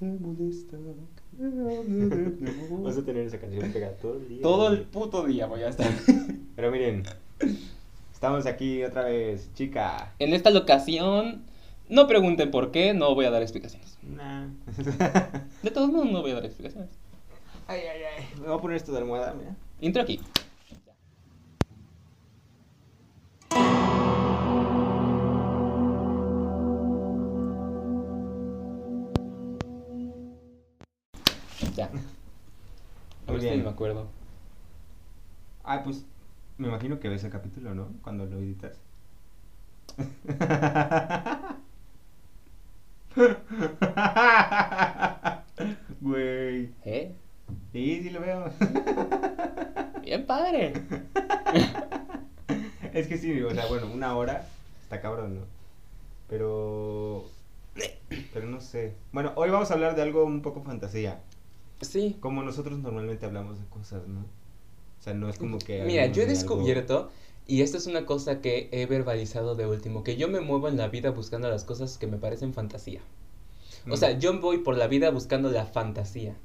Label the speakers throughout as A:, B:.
A: te molesta.
B: Vas a tener esa canción pegada todo el día.
A: Todo el puto día voy a estar.
B: Pero miren, estamos aquí otra vez, chica.
A: En esta locación, no pregunten por qué, no voy a dar explicaciones.
B: Nah.
A: De todos modos, no voy a dar explicaciones.
B: ay, ay, ay. Me voy a poner esto de almohada, mira.
A: Intro aquí. A
B: Muy
A: ver si
B: bien.
A: me acuerdo.
B: Ah, pues me imagino que ves el capítulo, ¿no? Cuando lo editas. Güey.
A: ¿Eh?
B: Sí, sí lo veo.
A: Bien padre.
B: Es que sí, o sea, bueno, una hora está cabrón, ¿no? Pero. Pero no sé. Bueno, hoy vamos a hablar de algo un poco fantasía.
A: Sí.
B: Como nosotros normalmente hablamos de cosas, ¿no? O sea, no es como que.
A: Mira, yo he
B: algo-
A: descubierto, y esto es una cosa que he verbalizado de último, que yo me muevo en la vida buscando las cosas que me parecen fantasía. O
B: Mm.
A: sea, yo voy por la vida buscando la fantasía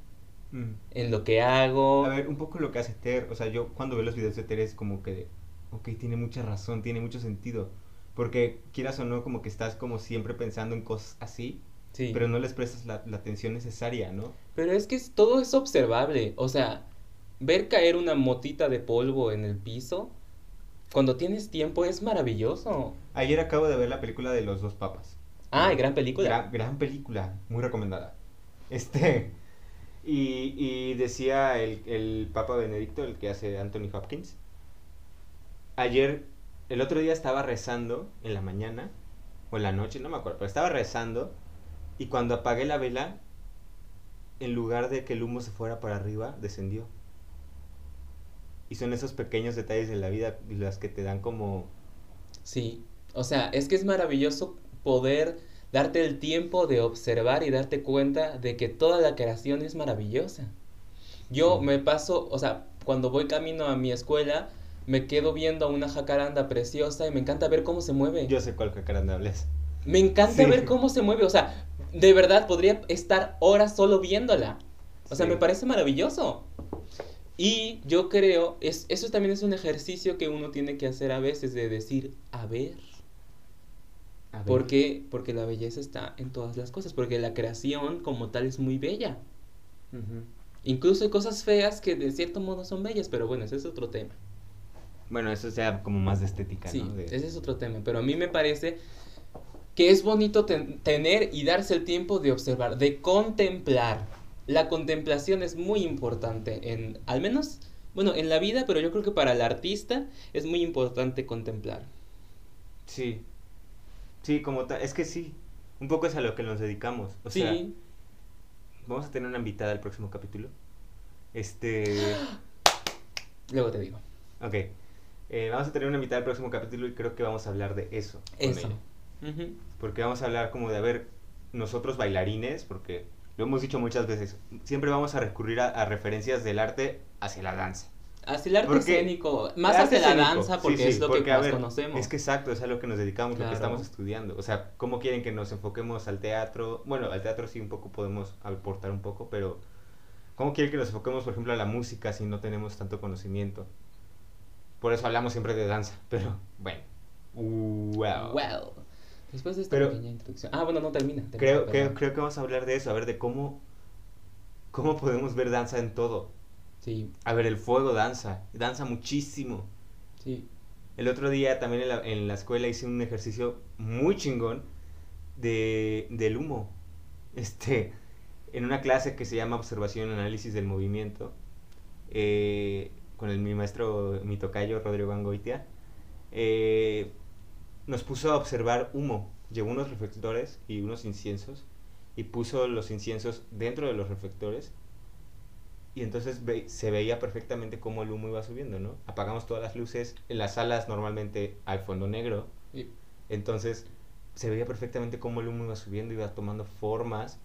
B: Mm.
A: en lo que hago.
B: A ver, un poco lo que hace Ter. O sea, yo cuando veo los videos de Ter es como que. Ok, tiene mucha razón, tiene mucho sentido. Porque quieras o no, como que estás como siempre pensando en cosas así.
A: Sí.
B: Pero no les prestas la, la atención necesaria, ¿no?
A: Pero es que todo es observable. O sea, ver caer una motita de polvo en el piso cuando tienes tiempo es maravilloso.
B: Ayer acabo de ver la película de Los Dos Papas.
A: Ah, gran película.
B: Gran, gran película, muy recomendada. Este. Y, y decía el, el Papa Benedicto, el que hace Anthony Hopkins. Ayer, el otro día estaba rezando en la mañana, o en la noche, no me acuerdo, pero estaba rezando. Y cuando apagué la vela, en lugar de que el humo se fuera para arriba, descendió. Y son esos pequeños detalles de la vida las que te dan como
A: Sí, o sea, es que es maravilloso poder darte el tiempo de observar y darte cuenta de que toda la creación es maravillosa. Yo
B: Sí.
A: me paso, o sea, cuando voy camino a mi escuela, me quedo viendo a una jacaranda preciosa y me encanta ver cómo se mueve.
B: Yo sé cuál jacaranda hables.
A: Me encanta
B: Sí.
A: ver cómo se mueve, o sea, de verdad podría estar horas solo viéndola. O sea,
B: Sí.
A: me parece maravilloso. Y yo creo, es, eso también es un ejercicio que uno tiene que hacer a veces de decir, a ver,
B: A ver.
A: ¿Por qué? Porque la belleza está en todas las cosas, porque la creación como tal es muy bella.
B: Ujú.
A: Incluso hay cosas feas que de cierto modo son bellas, pero bueno, ese es otro tema.
B: Bueno, eso sea como más de estética,
A: Sí,
B: ¿no? De-
A: ese es otro tema, pero a mí me parece que es bonito ten- tener y darse el tiempo de observar, de contemplar. La contemplación es muy importante en, al menos, bueno, en la vida, pero yo creo que para el artista es muy importante contemplar.
B: Sí. Sí, como tal. Es que sí. Un poco es a lo que nos dedicamos. O sea,
A: sí,
B: vamos a tener una invitada al próximo capítulo. Este.
A: luego te digo.
B: Ok. Eh, vamos a tener una invitada al próximo capítulo y creo que vamos a hablar de eso.
A: Eso.
B: ella. Porque vamos a hablar como de, a ver, nosotros bailarines, porque lo hemos dicho muchas veces, siempre vamos a recurrir a, a referencias del arte hacia la danza.
A: Hacia el arte
B: Porque-
A: escénico, más hacia la danza porque
B: sí,
A: es lo
B: porque,
A: que más
B: ver,
A: conocemos.
B: Es que exacto, es a lo que nos dedicamos, lo que estamos estudiando. O sea, ¿cómo quieren que nos enfoquemos al teatro? Bueno, al teatro sí un poco podemos aportar un poco, pero ¿cómo quieren que nos enfoquemos, por ejemplo, a la música si no tenemos tanto conocimiento? Por eso hablamos siempre de danza, pero bueno. Wow.
A: Well, después de esta
B: Pero-
A: pequeña introducción. Ah, bueno, no termina. termina,
B: Creo, creo, creo que vamos a hablar de eso, a ver, de cómo, cómo podemos ver danza en todo.
A: Sí,
B: A ver, el fuego danza, danza muchísimo.
A: sí.
B: El otro día también en la, en la escuela hice un ejercicio muy chingón de, del humo. Este, en una clase que se llama Observación y Análisis del Movimiento, eh, con el, mi maestro, mi tocayo, Rodrigo Angoitia, eh, nos puso a observar humo. Llevó unos reflectores y unos inciensos y puso los inciensos dentro de los reflectores y entonces ve- se veía perfectamente cómo el humo iba subiendo, ¿no? Apagamos todas las luces, en las salas normalmente hay fondo negro, entonces se veía perfectamente cómo el humo iba subiendo, iba tomando formas,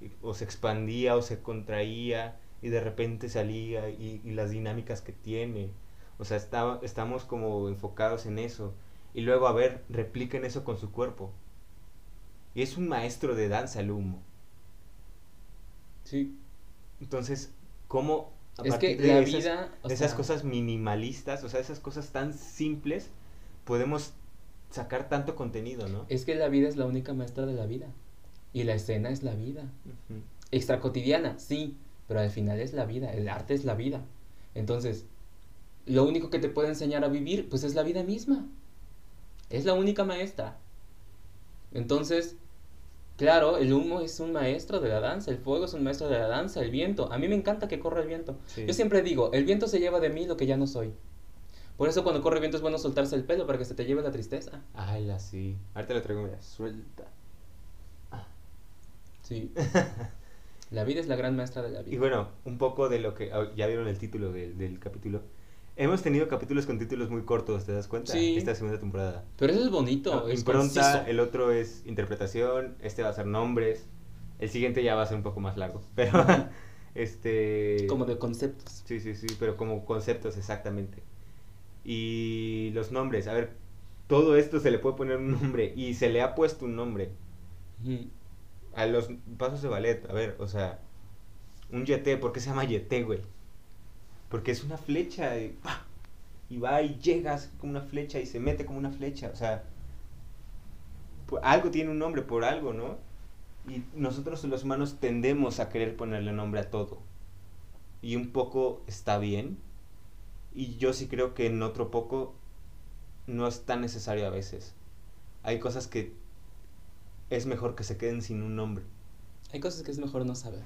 B: y- o se expandía o se contraía, y de repente salía, y, y las dinámicas que tiene. O sea, estamos como enfocados en eso. Y luego, a ver, repliquen eso con su cuerpo. Y es un maestro de danza el humo.
A: Sí.
B: Entonces, ¿cómo a
A: Es que
B: partir de
A: la
B: esas,
A: vida, o
B: de esas cosas minimalistas, o sea, esas cosas tan simples, podemos sacar tanto contenido, ¿no?
A: Es que la vida es la única maestra de la vida. Y la escena es la vida. Extra cotidiana, sí, pero al final es la vida, el arte es la vida. Entonces, lo único que te puede enseñar a vivir, pues es la vida misma. Es la única maestra. Entonces, claro, el humo es un maestro de la danza, el fuego es un maestro de la danza, el viento. A mí me encanta que corra el viento.
B: Sí.
A: Yo siempre digo, el viento se lleva de mí lo que ya no soy. Por eso cuando corre el viento es bueno soltarse el pelo para que se te lleve la tristeza.
B: Ay, la sí. Ahorita lo traigo, mira, suelta.
A: Sí. La vida es la gran maestra de la vida.
B: Y bueno, un poco de lo que. ah, Ya vieron el título del, del capítulo. Hemos tenido capítulos con títulos muy cortos, ¿te das cuenta?
A: Sí.
B: Esta segunda temporada.
A: Pero eso es bonito,
B: No,
A: es
B: impronta,
A: conciso.
B: el otro es interpretación, este va a ser nombres, el siguiente ya va a ser un poco más largo, pero este...
A: como de conceptos.
B: Sí, sí, sí, pero como conceptos exactamente. Y los nombres, a ver, todo esto se le puede poner un nombre y se le ha puesto un nombre a los pasos de ballet, a ver, o sea, un yeté, ¿por qué se llama yeté, güey? Porque es una flecha y, va y llegas como una flecha y se mete como una flecha, o sea, algo tiene un nombre por algo, ¿no? Y nosotros los humanos tendemos a querer ponerle nombre a todo. Y un poco está bien. Y yo sí creo que en otro poco no es tan necesario a veces. Hay cosas que es mejor que se queden sin un nombre.
A: Hay cosas que es mejor no saber.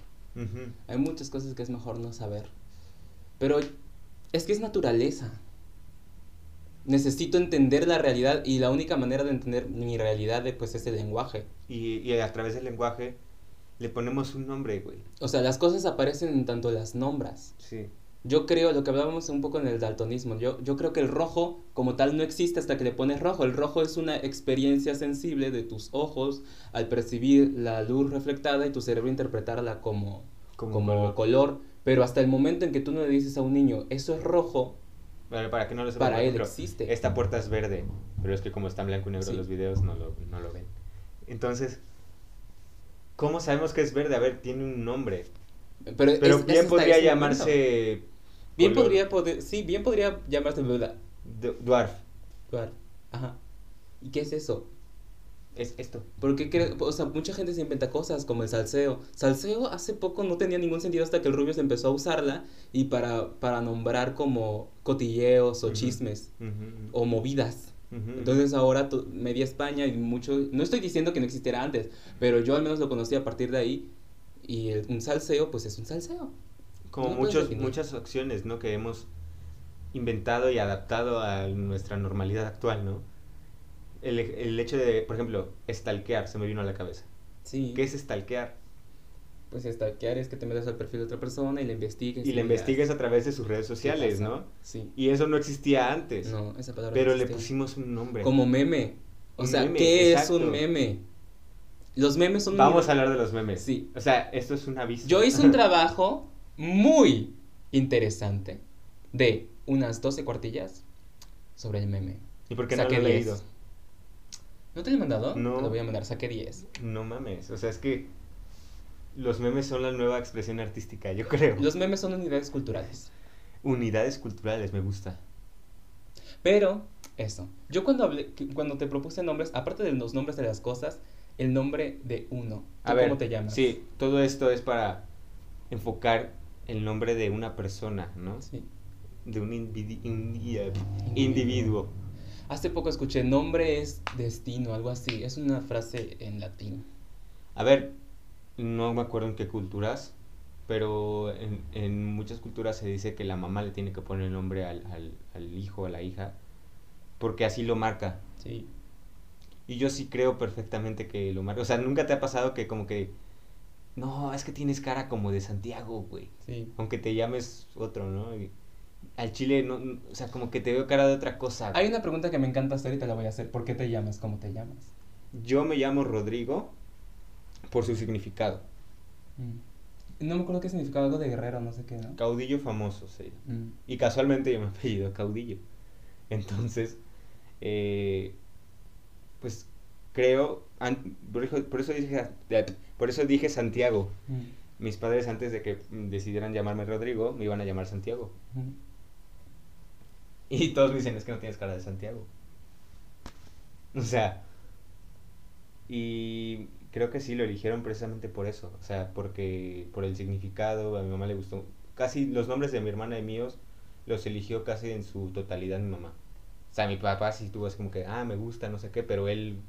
A: Hay muchas cosas que es mejor no saber. Pero es que es naturaleza. Necesito entender la realidad y la única manera de entender mi realidad pues es el lenguaje.
B: Y, y a través del lenguaje le ponemos un nombre, güey.
A: O sea, las cosas aparecen en tanto las nombras.
B: Sí.
A: Yo creo, lo que hablábamos un poco en el daltonismo, yo, yo creo que el rojo como tal no existe hasta que le pones rojo. El rojo es una experiencia sensible de tus ojos al percibir la luz reflectada y tu cerebro interpretarla como,
B: Como
A: como,
B: color.
A: color. Pero hasta el momento en que tú no le dices a un niño, eso es rojo,
B: para que no lo sepan,
A: para él
B: ejemplo,
A: existe.
B: Esta puerta es verde, pero es que como está en blanco y negro
A: Sí.
B: los videos no lo, no lo ven. Entonces, ¿cómo sabemos que es verde? A ver, tiene un nombre.
A: Pero,
B: Pero
A: es- es
B: bien podría llamarse...
A: Bien
B: color
A: podría poder, sí, bien podría llamarse
B: du- Dwarf.
A: Ajá. ¿Y qué es eso?
B: Es esto.
A: Porque, cre- o sea, mucha gente se inventa cosas como el salseo. Salseo hace poco no tenía ningún sentido hasta que el rubio se empezó a usarla y para, para nombrar como cotilleos o chismes o movidas. Entonces ahora media España y mucho... No estoy diciendo que no existiera antes, pero yo al menos lo conocí a partir de ahí. Y el- un salseo, pues es un salseo.
B: Como
A: no
B: muchos, muchas acciones, ¿no? Que hemos inventado y adaptado a nuestra normalidad actual, ¿no? El, el hecho de, por ejemplo, stalkear se me vino a la cabeza.
A: Sí.
B: ¿Qué es stalkear?
A: Pues stalkear es que te metas al perfil de otra persona y la investigues.
B: Y la
A: veas
B: investigues a través de sus redes sociales. ¿no?
A: Sí.
B: Y eso no existía antes.
A: No, esa palabra no
B: pero le
A: existía.
B: pusimos un nombre.
A: Como meme. O
B: Un
A: sea,
B: meme,
A: ¿qué
B: exacto.
A: es un meme? Los memes son...
B: Vamos a hablar de los memes.
A: Sí.
B: O sea, esto es un aviso.
A: Yo hice un trabajo muy interesante de unas 12 cuartillas sobre el meme.
B: ¿Y por qué no lo
A: Saqué
B: he
A: 10.
B: leído?
A: ¿No te lo he mandado?
B: No.
A: Te lo voy a mandar, saqué 10.
B: No mames. O sea, es que los memes son la nueva expresión artística, yo creo.
A: Los memes son unidades culturales.
B: Unidades culturales, me gusta.
A: Pero, eso. Yo cuando hablé, cuando te propuse nombres, aparte de los nombres de las cosas, el nombre de uno. ¿Tú
B: A ver,
A: ¿Cómo te llamas?
B: Sí, todo esto es para enfocar el nombre de una persona, ¿no?
A: Sí.
B: De un individuo.
A: Hace poco escuché, nombre es destino, algo así. Es una frase en latín.
B: A ver, no me acuerdo en qué culturas, pero en, en muchas culturas se dice que la mamá le tiene que poner el nombre al, al, al hijo o a la hija, porque así lo marca.
A: Sí.
B: Y yo sí creo perfectamente que lo marca. O sea, nunca te ha pasado que como que... No, es que tienes cara como de Santiago, güey.
A: Sí.
B: Aunque te llames otro, ¿no? Y al chile, no, no- o sea, como que te veo cara de otra cosa.
A: Hay una pregunta que me encanta hacer y te la voy a hacer. ¿Por qué te llamas? ¿Cómo te llamas?
B: Yo me llamo Rodrigo por su significado.
A: Mm. No me acuerdo qué significaba algo de guerrero, no sé qué, ¿no?
B: Caudillo famoso, sí.
A: Mm.
B: Y casualmente yo me apellido Caudillo. Entonces, eh, pues creo, an- por eso, por eso dije, por eso dije Santiago,
A: Mm.
B: mis padres antes de que decidieran llamarme Rodrigo, me iban a llamar Santiago. Y todos me dicen, es que no tienes cara de Santiago. O sea, y creo que sí lo eligieron precisamente por eso. O sea, porque por el significado, a mi mamá le gustó. Casi los nombres de mi hermana y míos los eligió casi en su totalidad mi mamá. O sea, mi papá sí tuvo es como que, ah, me gusta, no sé qué, pero él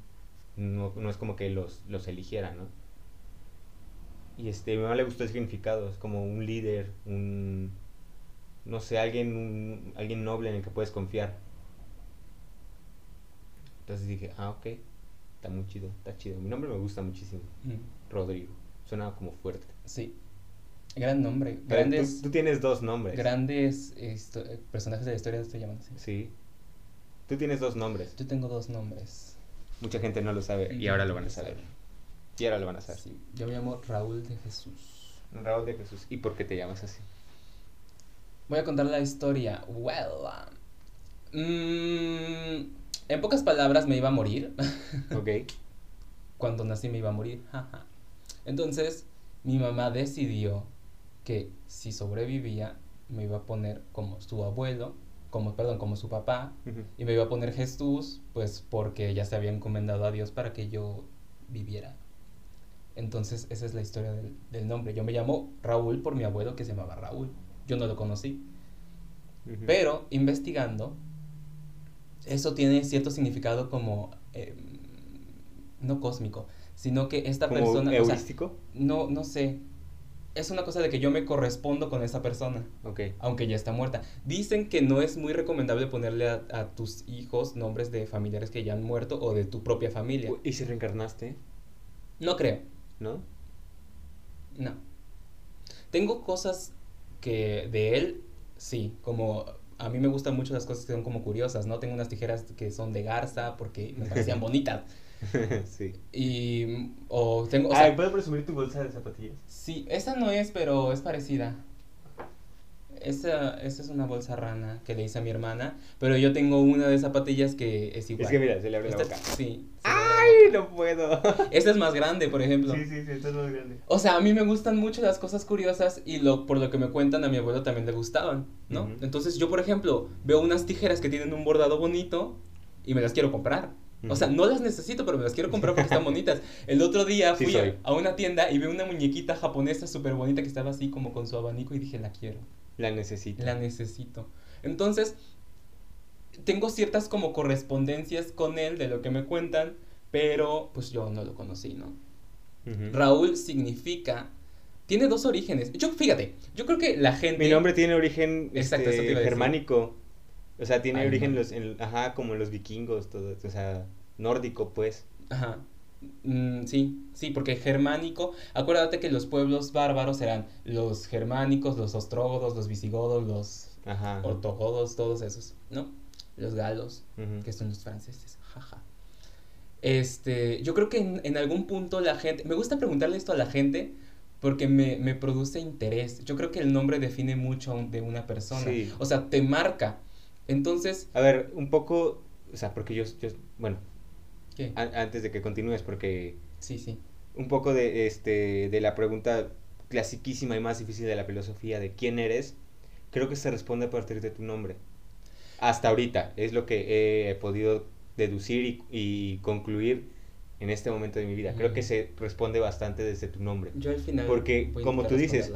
B: no, no es como que los, los eligiera, ¿no? Y este, a mi mamá le gustó el significado, es como un líder, un, no sé, alguien, un- alguien noble en el que puedes confiar. Entonces dije, ah, ok, está muy chido, está chido. Mi nombre me gusta muchísimo,
A: Ujú.
B: Rodrigo. Suena como fuerte.
A: Sí. Gran nombre. Grandes,
B: Tú, tú tienes dos nombres.
A: grandes eh, personajes de la historia se llaman así.
B: Sí. Tú tienes dos nombres.
A: Yo tengo dos nombres.
B: Mucha gente no lo sabe y ahora lo van a saber. Y ahora lo van a saber.
A: Sí. Yo me llamo Raúl de Jesús.
B: Raúl de Jesús. ¿Y por qué te llamas así?
A: Voy a contar la historia. Well, um, mm, en pocas palabras me iba a morir.
B: Ok.
A: Cuando nací me iba a morir. Entonces, mi mamá decidió que si sobrevivía me iba a poner como su abuelo, como perdón, como su papá y me iba a poner Jesús, pues porque ya se había encomendado a Dios para que yo viviera. Entonces, esa es la historia del, del nombre. Yo me llamo Raúl por mi abuelo que se llamaba Raúl. Yo no lo conocí. Pero investigando, eso tiene cierto significado como, em, no cósmico, sino que esta
B: ¿Como
A: persona, o sea, no, no sé, es una cosa de que yo me correspondo con esa persona,
B: Ok.
A: aunque ya está muerta. Dicen que no es muy recomendable ponerle a, a tus hijos nombres de familiares que ya han muerto o de tu propia familia.
B: ¿Y si reencarnaste?
A: No creo,
B: ¿No?
A: no. Tengo cosas que de él, sí, como a mí me gustan mucho las cosas que son como curiosas, ¿no? Tengo unas tijeras que son de garza porque me parecían bonitas.
B: sí.
A: Y, o tengo, o sea,
B: Ay, ¿puedo presumir tu bolsa de zapatillas?
A: sí, esa no es, pero es parecida. Esa, esa es una bolsa rana que le hice a mi hermana, pero yo tengo una de zapatillas que es igual.
B: Es que mira, se le abre la
A: Esta-
B: boca.
A: Sí.
B: ¡Ay,
A: la
B: no puedo!
A: Esta es más grande, por ejemplo.
B: sí, sí, sí, esto es más grande.
A: O sea, a mí me gustan mucho las cosas curiosas y lo, por lo que me cuentan a mi abuelo también le gustaban, ¿no? Entonces yo, por ejemplo, veo unas tijeras que tienen un bordado bonito y me las quiero comprar. O sea, no las necesito, pero me las quiero comprar porque están bonitas. El otro día
B: Sí
A: fui a una tienda y vi una muñequita japonesa súper bonita que estaba así como con su abanico y dije, la quiero,
B: La necesito.
A: la necesito. Entonces, tengo ciertas como correspondencias con él de lo que me cuentan, pero pues yo no lo conocí, ¿no? Raúl significa. Tiene dos orígenes. Yo, fíjate, yo creo que la gente.
B: Mi nombre tiene origen
A: Exacto,
B: este, germánico. O sea, tiene
A: Ay,
B: origen
A: no.
B: los, en- ajá, como los vikingos, todo, o sea, nórdico, pues.
A: Ajá. Mm, sí, sí, porque germánico. Acuérdate que los pueblos bárbaros eran los germánicos, los ostrógodos, los visigodos, los
B: Ajá.
A: ortogodos, todos esos, ¿no? Los galos,
B: Ujú.
A: que son los franceses, jaja. Este, yo creo que en, en algún punto la gente, me gusta preguntarle esto a la gente porque me, me produce interés. Yo creo que el nombre define mucho de una persona.
B: Sí.
A: O sea, te marca. Entonces,
B: A ver, un poco, o sea, porque yo, yo bueno,
A: ¿qué?
B: antes de que continúes, porque
A: Sí, sí.
B: un poco de, este, de la pregunta clasiquísima y más difícil de la filosofía de quién eres, creo que se responde a partir de tu nombre. Hasta ahorita, es lo que he podido deducir y, y concluir en este momento de mi vida. Creo que se responde bastante desde tu nombre.
A: Yo al final.
B: Porque, como tú dices.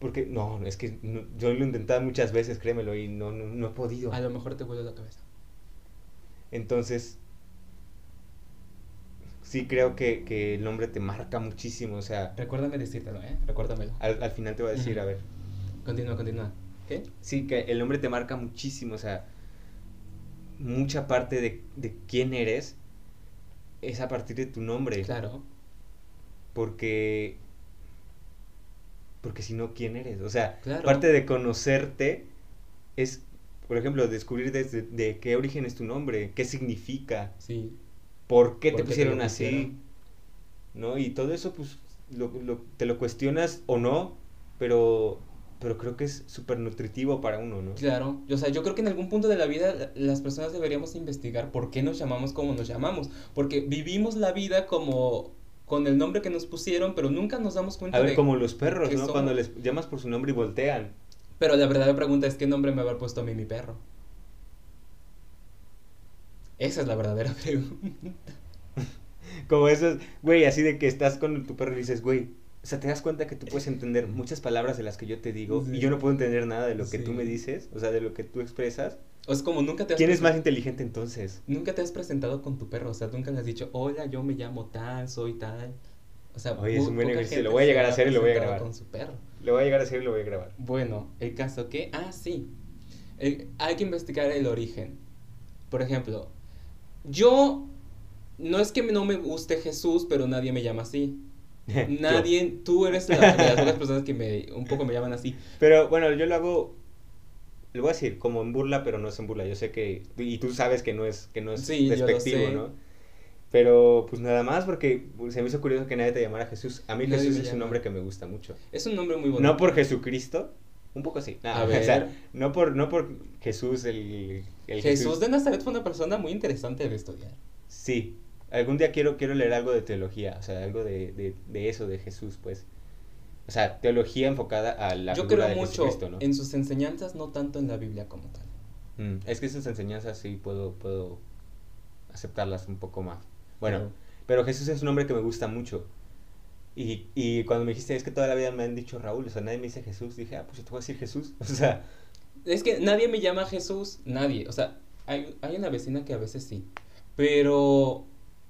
B: Porque, no, es que no- yo lo he intentado muchas veces, créemelo, y no, no, no he podido.
A: A lo mejor te vuelve la cabeza.
B: Entonces, sí creo que, que el nombre te marca muchísimo, o sea,
A: Recuérdame decírtelo, ¿eh? Recuérdamelo.
B: al, al final te voy a decir, a ver,
A: Continúa, continúa. ¿Qué?
B: sí, que el nombre te marca muchísimo, o sea, mucha parte de, de quién eres es a partir de tu nombre,
A: Claro.
B: porque, porque si no, ¿quién eres? O sea,
A: Claro.
B: parte de conocerte es, por ejemplo, descubrir desde de qué origen es tu nombre, qué significa,
A: Sí.
B: Por qué
A: ¿Por
B: te
A: qué
B: pusieron así,
A: pusieron?
B: ¿no? Y todo eso, pues, lo, lo- te lo cuestionas o no, pero, pero creo que es súper nutritivo para uno, ¿no?
A: Claro, o sea, yo creo que en algún punto de la vida la- las personas deberíamos investigar por qué nos llamamos como nos llamamos, porque vivimos la vida como con el nombre que nos pusieron, pero nunca nos damos cuenta
B: A ver,
A: de...
B: como los perros, ¿no?
A: somos.
B: Cuando les llamas por su nombre y voltean.
A: Pero la verdadera pregunta es, ¿qué nombre me habrá puesto a mí mi perro? Esa es la verdadera pregunta.
B: Como esos, güey, así de que estás con tu perro y dices, güey, o sea, te das cuenta que tú puedes entender muchas palabras de las que yo te digo
A: Sí.
B: y yo no puedo entender nada de lo que
A: Sí.
B: tú me dices, o sea, de lo que tú expresas.
A: O es como nunca te has
B: ¿Quién es más inteligente entonces?
A: Nunca te has presentado con tu perro, o sea, nunca le has dicho, hola, yo me llamo tal, soy tal. O sea,
B: Oye, es un buen ejercicio, lo voy a llegar a
A: ha
B: hacer y lo voy a grabar.
A: con su perro.
B: Lo voy a llegar a hacer y lo voy a grabar.
A: Bueno, el caso que, ah, sí, Eh, hay que investigar el origen. Por ejemplo, yo, no es que no me guste Jesús, pero nadie me llama así. Nadie, tú eres la, de las pocas personas que me, un poco me llaman así.
B: Pero bueno, yo lo hago, lo voy a decir como en burla, pero no es en burla. Yo sé que, y tú sabes que no es, que no es
A: Sí,
B: despectivo. ¿no? Pero pues nada más porque se me hizo curioso que nadie te llamara Jesús. A mí
A: Nadie
B: Jesús es un nombre que me gusta mucho.
A: Es un nombre muy bonito.
B: No por Jesucristo, un poco sí. No,
A: A
B: o
A: ver.
B: sea, no por, no por Jesús, el, el
A: Jesús de Nazaret fue una persona muy interesante de estudiar.
B: Sí, algún día quiero, quiero leer algo de teología, o sea, algo de, de, de eso, de Jesús, pues. O sea, teología enfocada a la
A: Yo creo
B: de
A: mucho
B: ¿no?
A: en sus enseñanzas, no tanto en la Biblia como tal.
B: Mm, es que esas enseñanzas sí puedo, puedo aceptarlas un poco más. Bueno,
A: Pero-
B: pero Jesús es un nombre que me gusta mucho. Y, y cuando me dijiste, es que toda la vida me han dicho Raúl, o sea, nadie me dice Jesús, dije, ah, pues yo te voy a decir Jesús. O sea,
A: Es que nadie me llama Jesús, nadie. O sea, hay, hay una vecina que a veces sí. Pero.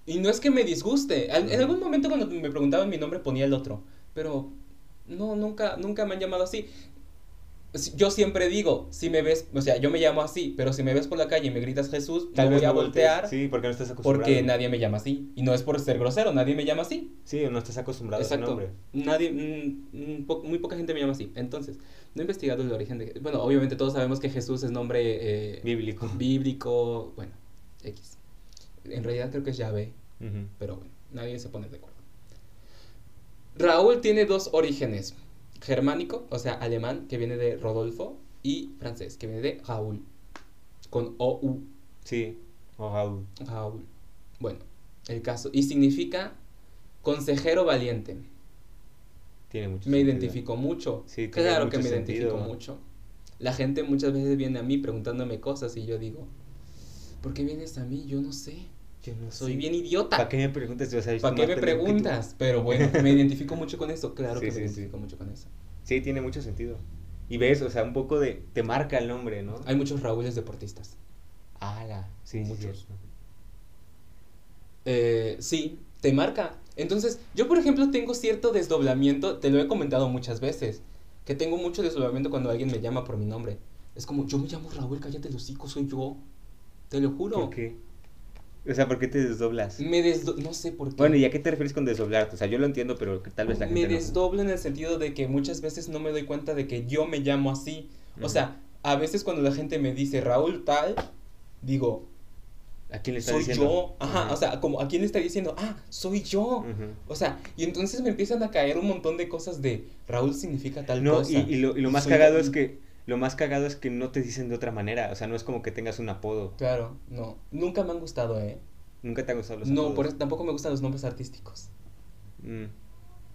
A: Y no es que me disguste. Al- En algún momento cuando me preguntaban mi nombre ponía el otro. Pero no, nunca, nunca me han llamado así. Yo siempre digo, si me ves, o sea, yo me llamo así, pero si me ves por la calle y me gritas Jesús,
B: tal
A: no
B: vez
A: voy a voltear
B: Sí, porque no estás acostumbrado.
A: porque nadie me llama así. Y no es por ser grosero, nadie me llama así.
B: Sí, no estás acostumbrado a
A: Exacto.
B: ese nombre.
A: Nadie, mm, mm, po- muy poca gente me llama así. Entonces, no he investigado el origen de... Bueno, obviamente todos sabemos que Jesús es nombre eh,
B: Bíblico.
A: bíblico, bueno, X. En realidad creo que es Yahvé,
B: Ujú.
A: pero bueno, nadie se pone de acuerdo. Raúl tiene dos orígenes. Germánico, o sea, alemán, que viene de Rodolfo, y francés, que viene de Raúl, con O-U.
B: Sí, o Raúl.
A: Raúl. Bueno, el caso. Y significa consejero valiente.
B: Tiene mucho
A: Me
B: sentido.
A: identifico mucho.
B: Sí, tiene
A: claro que me identifico mucho. La gente muchas veces viene a mí preguntándome cosas y yo digo, ¿por qué vienes a mí? Yo no sé.
B: Yo no
A: Soy bien idiota.
B: ¿Para qué me preguntas si
A: ¿Para qué me preguntas? Pero bueno, me identifico mucho con eso. Claro
B: Sí,
A: que
B: sí,
A: me identifico mucho con eso.
B: Sí, tiene mucho sentido. Y ves, o sea, un poco de... Te marca el nombre, ¿no?
A: Hay muchos Raúles deportistas.
B: Ala, sí,
A: Muchos. Eh, sí, te marca. Entonces, yo por ejemplo tengo cierto desdoblamiento, te lo he comentado muchas veces, que tengo mucho desdoblamiento cuando alguien me llama por mi nombre. Es como, yo me llamo Raúl, cállate el hocico, soy yo. Te lo juro.
B: ¿Por qué? O sea, ¿por qué te desdoblas?
A: Me desdo... No sé por qué.
B: Bueno, ¿y a qué te refieres con desdoblarte? O sea, yo lo entiendo, pero tal vez la gente
A: me
B: no.
A: desdoblo en el sentido de que muchas veces no me doy cuenta de que yo me llamo así. O sea, a veces cuando la gente me dice Raúl tal, digo,
B: ¿A quién le estás
A: soy
B: diciendo?
A: yo. Ajá, o sea, como a quién le está diciendo, ah, soy yo. O sea, y entonces me empiezan a caer un montón de cosas de Raúl significa tal
B: No,
A: cosa.
B: y, y lo, y lo más
A: Soy
B: cagado es que lo más cagado es que no te dicen de otra manera, o sea, no es como que tengas un apodo.
A: Claro, no. Nunca me han gustado, ¿eh?
B: Nunca te han gustado los
A: No,
B: apodos.
A: por eso tampoco me gustan los nombres artísticos.
B: Mm.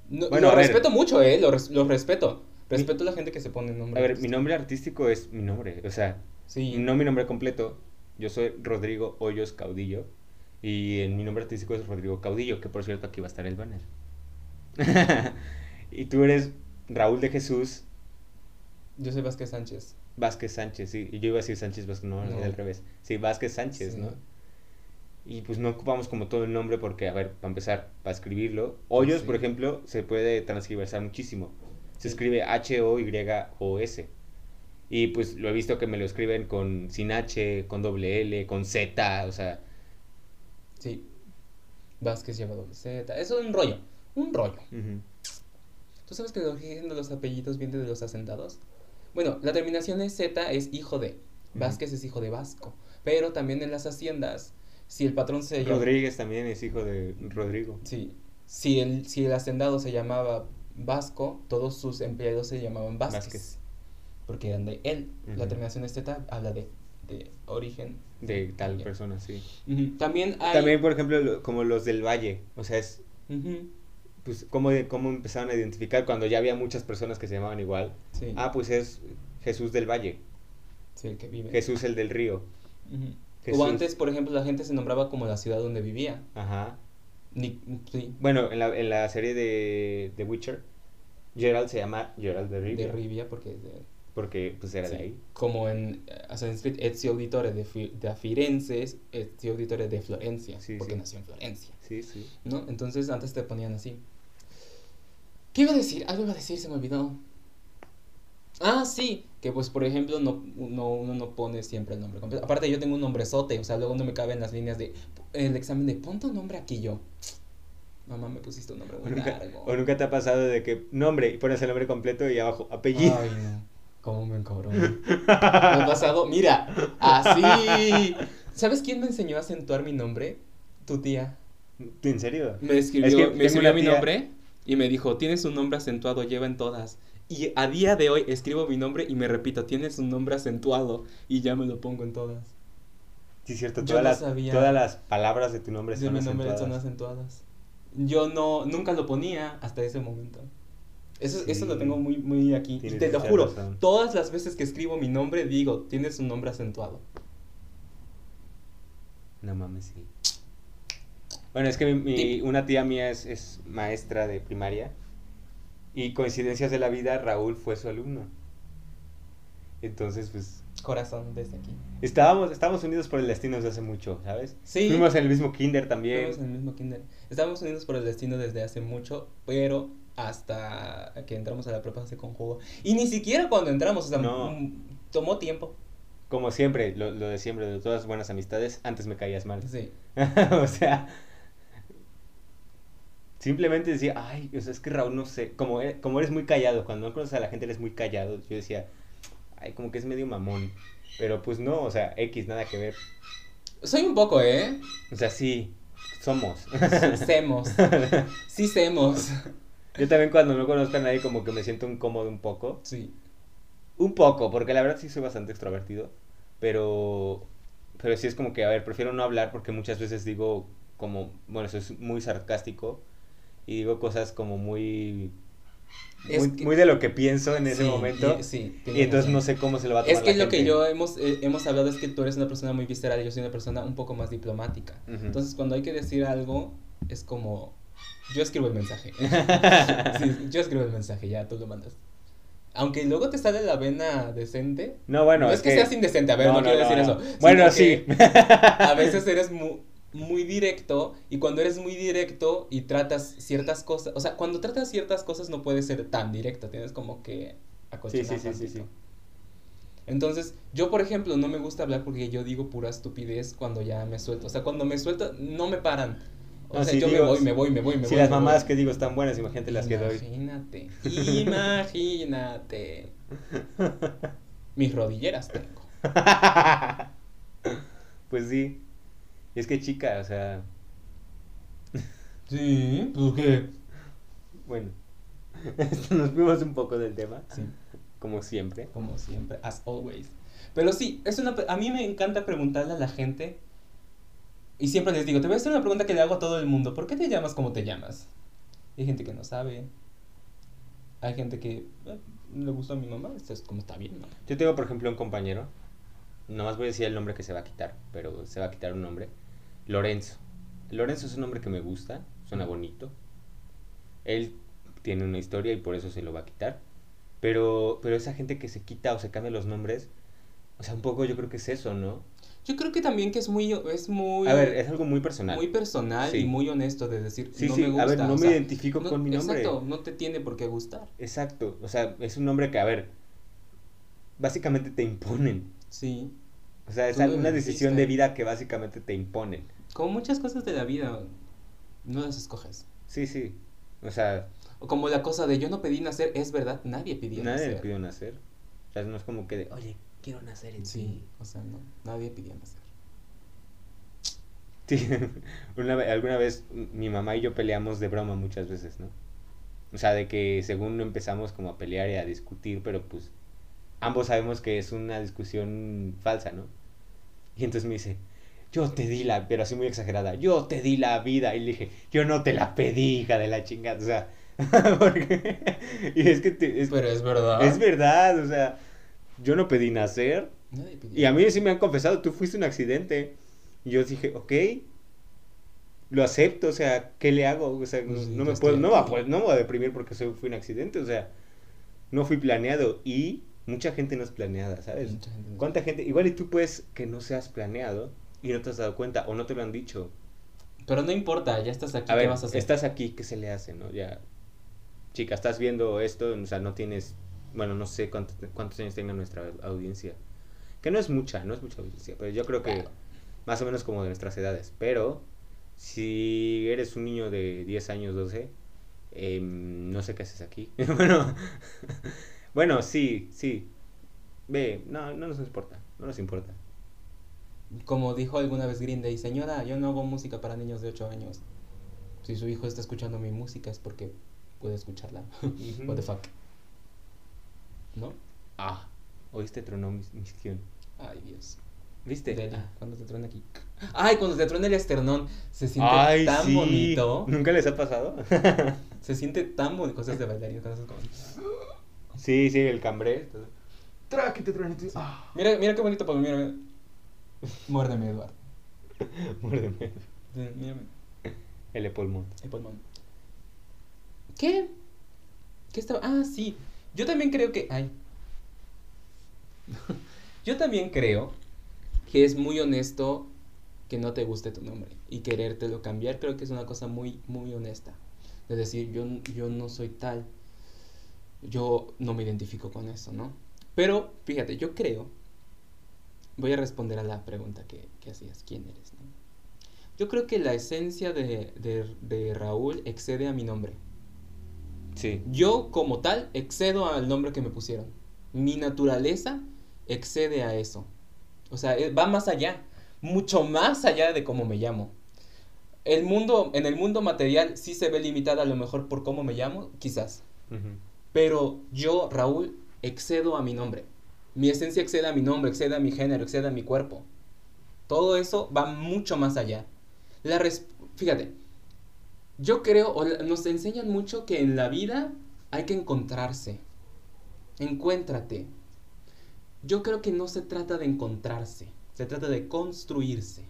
A: No,
B: Bueno,
A: lo
B: ver.
A: respeto mucho, ¿eh? Lo, res- lo respeto. Respeto a la gente que se pone nombre
B: A ver, mi nombre artístico es mi nombre, o sea,
A: Sí.
B: no mi nombre completo. Yo soy Rodrigo Hoyos Caudillo y en mi nombre artístico es Rodrigo Caudillo, que por cierto aquí va a estar el banner. y tú eres Raúl de Jesús
A: Yo soy Vázquez Sánchez.
B: Vázquez Sánchez, sí. Y yo iba a decir Sánchez Vázquez, no,
A: No.
B: era al revés. Sí, Vázquez Sánchez,
A: Sí.
B: ¿no? Y pues no ocupamos como todo el nombre porque, a ver, para empezar, para escribirlo, Hoyos,
A: Sí.
B: por ejemplo, se puede transgiversar muchísimo. Se
A: Sí.
B: escribe H-O-Y-O-S. Y pues lo he visto que me lo escriben con sin H, con doble L, con Z, o sea,
A: Sí. Vázquez lleva doble Z. Eso es un rollo. Un rollo. ¿Tú sabes que el origen de los apellidos viene de los asentados? Bueno, la terminación es Z es hijo de. Vázquez es hijo de Vasco. Pero también en las haciendas, si el patrón se llama.
B: Rodríguez también es hijo de Rodrigo.
A: Sí. Si el, si el hacendado se llamaba Vasco, todos sus empleados se llamaban Vázquez.
B: Vázquez.
A: Porque eran de él. La terminación es Z habla de, de origen.
B: De tal persona, sí.
A: También hay.
B: También, por ejemplo, lo- como los del Valle, o sea, es Pues, ¿cómo, ¿cómo empezaron a identificar cuando ya había muchas personas que se llamaban igual?
A: Sí.
B: Ah, pues es Jesús del Valle,
A: sí, el que vive.
B: Jesús el del río. Jesús.
A: O antes, por ejemplo, la gente se nombraba como la ciudad donde vivía.
B: Ajá.
A: Ni, sí,
B: Bueno, en la, en la serie de The Witcher, Gerald se llama Gerald de Rivia.
A: de Rivia, porque es de-
B: Porque pues era de ahí.
A: como en eh, Assassin's Creed, Ezio Auditore de, Fi- de Firenze, Ezio Auditore de Florencia,
B: Sí,
A: porque nació en Florencia,
B: Sí, sí.
A: ¿no? Entonces antes te ponían así. ¿Qué iba a decir? Algo iba a decir, se me olvidó. Ah, sí, que pues por ejemplo no, no, uno no pone siempre el nombre completo. Aparte yo tengo un nombrezote, o sea, luego no me caben las líneas de el examen de pon tu nombre aquí yo. Mamá, me pusiste un nombre
B: O
A: muy
B: nunca,
A: largo.
B: o nunca te ha pasado de que nombre y pones el nombre completo y abajo apellido.
A: Ay, no. ¿Cómo me encabrono? Me ha pasado, mira, así. ¿Sabes quién me enseñó a acentuar mi nombre? Tu tía.
B: ¿En serio?
A: Me escribió,
B: Es que
A: me escribió mi nombre y me dijo, tienes un nombre acentuado, lleva en todas. Y a día de hoy escribo mi nombre y me repito, tienes un nombre acentuado y ya me lo pongo en todas.
B: Sí, es cierto. Todas,
A: no
B: las,
A: sabía.
B: todas las palabras de tu nombre
A: De
B: son
A: mi nombre
B: acentuadas.
A: son acentuadas. Yo no, nunca lo ponía hasta ese momento. Eso, eso lo tengo muy, muy aquí. Y te lo juro,
B: razón.
A: todas las veces que escribo mi nombre digo, tienes un nombre acentuado.
B: No mames, sí. Bueno, es que mi, una tía mía es, es maestra de primaria y coincidencias de la vida, Raúl fue su alumno. Entonces, pues,
A: Corazón desde aquí.
B: estábamos, estábamos unidos por el destino desde hace mucho, ¿sabes?
A: Sí.
B: Fuimos en el mismo kinder también.
A: Estamos en el mismo kinder. Estamos unidos por el destino desde hace mucho, pero hasta que entramos a la prepa se conjugó. Y ni siquiera cuando entramos, o sea,
B: No.
A: mm, tomó tiempo.
B: Como siempre, lo, lo de siempre, de todas buenas amistades, antes me caías mal.
A: Sí.
B: o sea, simplemente decía, ay, o sea, es que Raúl, no sé, como, e- como eres muy callado, cuando no conoces a la gente eres muy callado, yo decía, ay, como que es medio mamón. Pero pues no, o sea, X, nada que ver.
A: Soy un poco, ¿eh?
B: O sea, sí, somos.
A: Semos. Sí, semos.
B: yo también cuando no conozco a nadie como que me siento incómodo un poco.
A: Sí.
B: Un poco, porque la verdad sí soy bastante extrovertido, pero pero sí es como que, a ver, prefiero no hablar porque muchas veces digo como, bueno, soy muy sarcástico y digo cosas como muy
A: Es
B: muy,
A: que-
B: muy de lo que pienso en ese
A: Sí,
B: momento
A: y- sí,
B: y entonces no sé cómo se lo va a tomar
A: Es que
B: la
A: lo que
B: gente.
A: yo hemos, eh, hemos hablado es que tú eres una persona muy visceral y yo soy una persona un poco más diplomática.
B: Ujú.
A: Entonces, cuando hay que decir algo, es como. Yo escribo el mensaje. Sí, yo escribo el mensaje, ya tú lo mandas. Aunque luego te sale la vena decente.
B: No, bueno,
A: no es que, seas indecente, a ver, no, quiero decir
B: no.
A: eso.
B: Bueno, sí.
A: que A veces eres mu- muy directo y cuando eres muy directo y tratas ciertas cosas, o sea, cuando tratas ciertas cosas no puedes ser tan directo, tienes como que
B: Sí, sí, sí, sí, sí.
A: Entonces, yo por ejemplo no me gusta hablar porque yo digo pura estupidez cuando ya me suelto. O sea, cuando me suelto no me paran. O
B: No,
A: sea, yo
B: digo,
A: me voy, me voy, me voy, me
B: Si
A: voy.
B: las
A: me
B: mamadas que digo están buenas, imagínate las que doy.
A: Imagínate, imagínate. Mis rodilleras tengo.
B: pues sí. Y es que chica, o sea,
A: Sí, pues qué.
B: bueno. Nos fuimos un poco del tema,
A: Sí,
B: como siempre.
A: como siempre, as always. Pero sí, es una, a mí me encanta preguntarle a la gente. Y siempre les digo, te voy a hacer una pregunta que le hago a todo el mundo. ¿Por qué te llamas como te llamas? Hay gente que no sabe. Hay gente que eh, le gusta a mi mamá. Esto es como está bien, ¿no?
B: Yo tengo, por ejemplo, un compañero. Nomás voy a decir el nombre que se va a quitar, pero se va a quitar un nombre. Lorenzo. Lorenzo es un nombre que me gusta, suena bonito. Él tiene una historia y por eso se lo va a quitar. Pero, pero esa gente que se quita o se cambia los nombres, o sea, un poco yo creo que es eso, ¿no?
A: Yo creo que también que es muy, es muy,
B: A ver, es algo muy personal.
A: muy personal
B: Sí.
A: y muy honesto de decir,
B: Sí,
A: no
B: sí,
A: me gusta.
B: a ver, no me
A: sea,
B: identifico
A: no-
B: con mi nombre.
A: Exacto, no te tiene por qué gustar.
B: Exacto, o sea, es un nombre que, a ver, básicamente te imponen.
A: Sí.
B: O sea, es una decisión de vida que básicamente te imponen.
A: Como muchas cosas de la vida, no las escoges.
B: Sí, sí. O sea,
A: O como la cosa de yo no pedí nacer, es verdad, nadie pidió
B: nadie le
A: nacer.
B: pidió nacer. O sea, no es como que de, oye, quiero nacer en
A: Sí,
B: ti.
A: o sea, no, nadie pidió nacer.
B: Sí, una alguna vez mi mamá y yo peleamos de broma muchas veces, ¿no? O sea, de que según empezamos como a pelear y a discutir, pero pues ambos sabemos que es una discusión falsa, ¿no? Y entonces me dice, yo te di la, pero así muy exagerada, yo te di la vida. Y le dije, yo no te la pedí, hija de la chingada. O sea, porque, y es que te, es,
A: Pero es verdad.
B: es verdad, o sea, yo no pedí nacer.
A: Nadie pidió.
B: Y a mí sí me han confesado, tú fuiste un accidente. Y yo dije, ok, lo acepto, o sea, ¿qué le hago? O sea, no,
A: Pues,
B: no me puedo, no, va poder- no me voy a deprimir porque soy, fui un accidente, o sea, no fui planeado. Y mucha gente no es planeada, ¿sabes?
A: Mucha gente no-
B: ¿Cuánta gente? Igual y tú puedes que no seas planeado y no te has dado cuenta o no te lo han dicho.
A: Pero no importa, ya estás aquí,
B: A
A: ¿qué
B: ver,
A: vas a hacer?
B: estás aquí, ¿qué se le hace, no? Ya, chica, estás viendo esto, o sea, no tienes, bueno, no sé cuánto- cuántos años tenga nuestra audiencia. Que no es mucha, no es mucha audiencia, pero yo creo que
A: Claro.
B: más o menos como de nuestras edades. Pero si eres un niño de 10 años, 12, em, no sé qué haces aquí. bueno, bueno, sí, sí. Ve, no, no nos importa, no nos importa.
A: Como dijo alguna vez Green Day, señora, yo no hago música para niños de 8 años. Si su hijo está escuchando mi música es porque puede escucharla. What the fuck. ¿No?
B: Ah, oíste tronó mi misión.
A: Ay, Dios.
B: ¿Viste?
A: Deli,
B: Ah.
A: cuando te truena aquí. Ay, cuando te truena el esternón, se siente
B: Ay,
A: tan
B: sí.
A: bonito.
B: ¿Nunca les ha pasado?
A: Se siente tan bonito. Cosas de bailarín, cosas como.
B: sí, sí, el cambré. Tráquete, tronete. Ah,
A: Mira, mira qué bonito, porque mira, mira. Muérdeme, Eduardo.
B: muérdeme.
A: Mírame.
B: El pulmón.
A: El pulmón. ¿Qué? ¿Qué estaba? Ah, sí. Yo también creo que. Ay. Yo también creo que es muy honesto que no te guste tu nombre y querértelo cambiar. Creo que es una cosa muy, muy honesta. De decir, yo, yo no soy tal. Yo no me identifico con eso, ¿no? Pero, fíjate, yo creo. Voy a responder a la pregunta que, que hacías. ¿Quién eres? no? Yo creo que la esencia de, de, de Raúl excede a mi nombre.
B: Sí.
A: Yo como tal excedo al nombre que me pusieron. Mi naturaleza excede a eso. O sea, eh, va más allá, mucho más allá de cómo me llamo. El mundo, en el mundo material sí se ve limitada a lo mejor por cómo me llamo, quizás. Pero yo, Raúl, excedo a mi nombre. Mi esencia excede a mi nombre, excede a mi género, excede a mi cuerpo. Todo eso va mucho más allá. La Fíjate, yo creo, o nos enseñan mucho que en la vida hay que encontrarse. Encuéntrate. Yo creo que no se trata de encontrarse, se trata de construirse.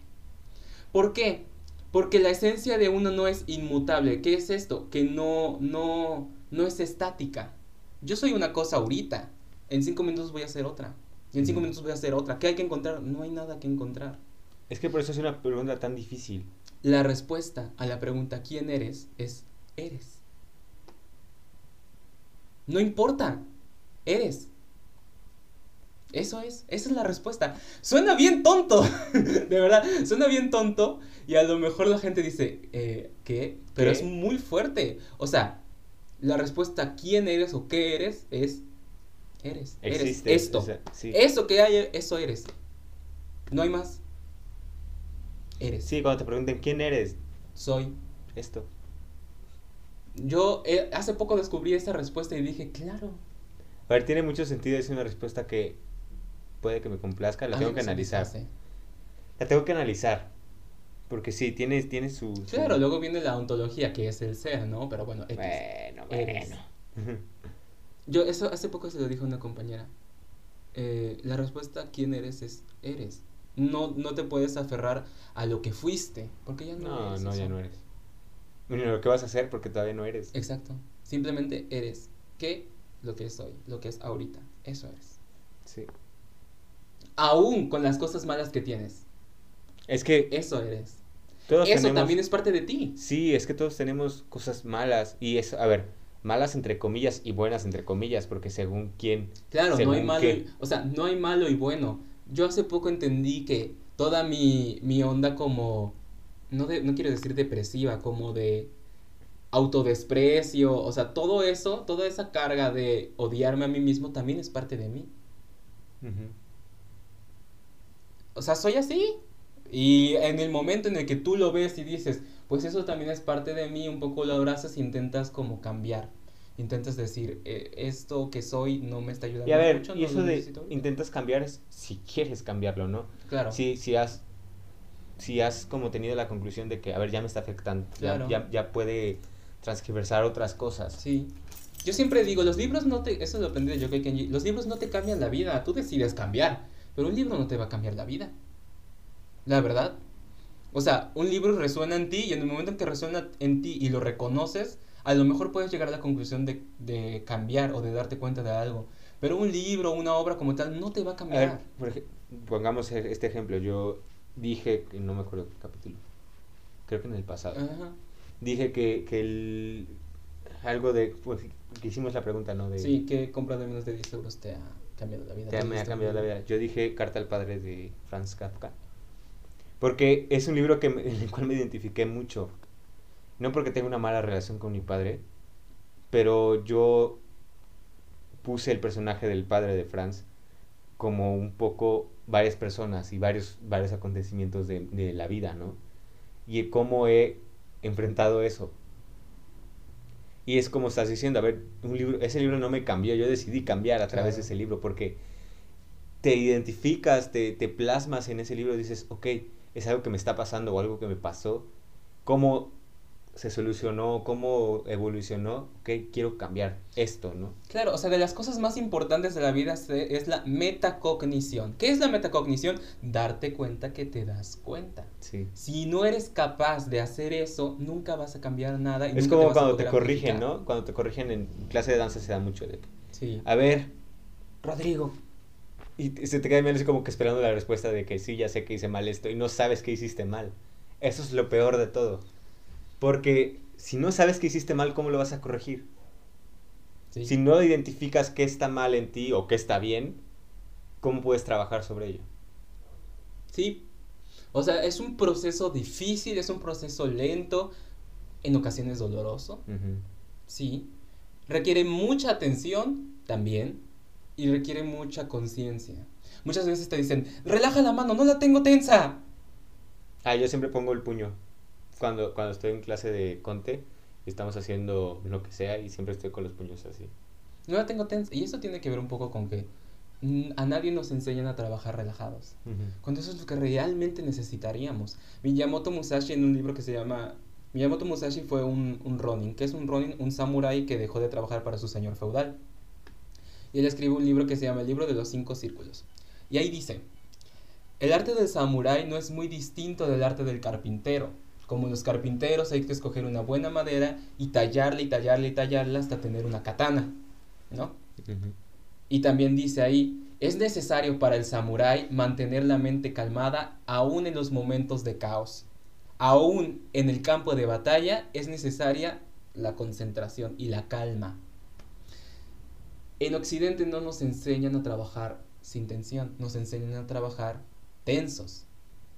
A: ¿Por qué? Porque la esencia de uno no es inmutable. ¿Qué es esto? Que no, no, no es estática. Yo soy una cosa ahorita. En cinco minutos voy a hacer otra. Y en cinco minutos voy a hacer otra. ¿Qué hay que encontrar? No hay nada que encontrar.
B: Es que por eso es una pregunta tan difícil.
A: La respuesta a la pregunta ¿quién eres? es eres. No importa, eres. Eso es, esa es la respuesta. Suena bien tonto, de verdad, suena bien tonto y a lo mejor la gente dice, eh, ¿qué? Pero
B: ¿Qué?
A: es muy fuerte. O sea, la respuesta ¿quién eres o qué eres? es eres,
B: Existe.
A: eres esto.
B: o sea, sí.
A: Eso que hay, eso eres. No hay más. Eres.
B: Sí, cuando te pregunten quién eres,
A: Soy.
B: esto.
A: Yo eh, hace poco descubrí esa respuesta y dije, claro.
B: A ver, tiene mucho sentido, es una respuesta que puede que me complazca, la
A: a
B: tengo que analizar. La tengo que analizar. Porque sí, tiene, tiene su, su-
A: Claro, luego viene la ontología, que es el ser, ¿no? Pero bueno, X.
B: Bueno,
A: Eres. Yo eso hace poco se lo dijo a una compañera. Eh, la respuesta ¿quién eres? es eres. No, no te puedes aferrar a lo que fuiste, porque ya no
B: No,
A: eres
B: no, ya
A: eso.
B: no eres. Bueno, lo que vas a hacer porque todavía no eres.
A: Exacto. Simplemente eres. ¿Qué? Lo que soy, lo que es ahorita. Eso eres.
B: Sí.
A: Aún con las cosas malas que tienes.
B: Es que
A: Eso eres.
B: todos
A: Eso
B: tenemos-
A: también es parte de ti.
B: Sí, es que todos tenemos cosas malas. Y es, a ver, malas entre comillas y buenas entre comillas, porque según quién.
A: Claro, no hay
B: según
A: malo, y- o sea, no hay malo y bueno. Yo hace poco entendí que toda mi, mi onda como, no, de, no quiero decir depresiva, como de autodesprecio, o sea, todo eso, toda esa carga de odiarme a mí mismo también es parte de mí. O sea, soy así. Y en el momento en el que tú lo ves y dices, pues eso también es parte de mí, un poco lo abrazas e intentas como cambiar. Intentas decir, "Eh, esto que soy no me está ayudando
B: Y a ver,
A: mucho.
B: y
A: no
B: eso de
A: necesito ahorita".
B: intentas cambiar es si quieres cambiarlo, ¿no?
A: Claro.
B: Si, si has si has como tenido la conclusión de que, a ver, ya me está afectando, ya- ya, ya puede transgiversar otras cosas.
A: Sí. Yo siempre digo, los libros no te, eso lo aprendí de Yokai Kenji, los libros no te cambian la vida, tú decides cambiar, pero un libro no te va a cambiar la vida. La verdad. O sea, un libro resuena en ti y en el momento en que resuena en ti y lo reconoces, a lo mejor puedes llegar a la conclusión de, de cambiar o de darte cuenta de algo. Pero un libro, una obra como tal, no te va a
B: A ver,
A: cambiar.
B: por ej- pongamos e- este ejemplo. Yo dije, no me acuerdo qué capítulo, creo que en el pasado,
A: Ajá.
B: dije que, que el, algo de, pues, que hicimos la pregunta, ¿no? De,
A: Sí, que compra de menos de 10 euros te ha cambiado la vida.
B: te-
A: ¿Te
B: me ha cambiado la vida. Yo dije Carta al Padre de Franz Kafka. Porque es un libro que, me- en el cual me identifiqué mucho. No porque tenga una mala relación con mi padre, pero yo puse el personaje del padre de Franz como un poco varias personas y varios, varios acontecimientos de, de la vida, ¿no? Y cómo he enfrentado eso. Y es como estás diciendo, a ver, un libro, ese libro no me cambió, yo decidí cambiar a través de ese libro porque te identificas, te, te plasmas en ese libro y dices, ok, es algo que me está pasando o algo que me pasó, cómo se solucionó, cómo evolucionó, ok, quiero cambiar esto, ¿no?
A: Claro, o sea, de las cosas más importantes de la vida se- es la metacognición. ¿Qué es la metacognición? Darte cuenta que te das cuenta.
B: Sí.
A: Si no eres capaz de hacer eso, nunca vas a cambiar nada. Y
B: Es
A: nunca
B: como cuando te corrigen. ¿no? Cuando te corrigen en clase de danza se da mucho de,
A: Sí.
B: a ver, Rodrigo. Y se te queda viendo así como que esperando la respuesta de que sí, ya sé que hice mal esto y no sabes que hiciste mal. Eso es lo peor de todo. Porque si no sabes que hiciste mal, ¿cómo lo vas a corregir?
A: sí.
B: Si no identificas qué está mal en ti o qué está bien, ¿cómo puedes trabajar sobre ello?
A: Sí. O sea, es un proceso difícil, es un proceso lento, en ocasiones doloroso, sí. Requiere mucha atención también y requiere mucha conciencia. Muchas veces te dicen, relaja la mano, no la tengo tensa.
B: Ah, yo siempre pongo el puño. Cuando, cuando estoy en clase de conte estamos haciendo lo que sea y siempre estoy con los puños así.
A: No la tengo tensa. Y eso tiene que ver un poco con que a nadie nos enseñan a trabajar relajados. Cuando eso es lo que realmente necesitaríamos. Miyamoto Musashi en un libro que se llama... Miyamoto Musashi fue un, un ronin. ¿Qué es un ronin? Un samurái que dejó de trabajar para su señor feudal. Y él escribe un libro que se llama El libro de los cinco círculos. Y ahí dice, el arte del samurái no es muy distinto del arte del carpintero. Como los carpinteros hay que escoger una buena madera y tallarla y tallarla y tallarla hasta tener una katana, ¿no? Y también dice ahí, es necesario para el samurái mantener la mente calmada aún en los momentos de caos. Aún en el campo de batalla es necesaria la concentración y la calma. En Occidente no nos enseñan a trabajar sin tensión, nos enseñan a trabajar tensos.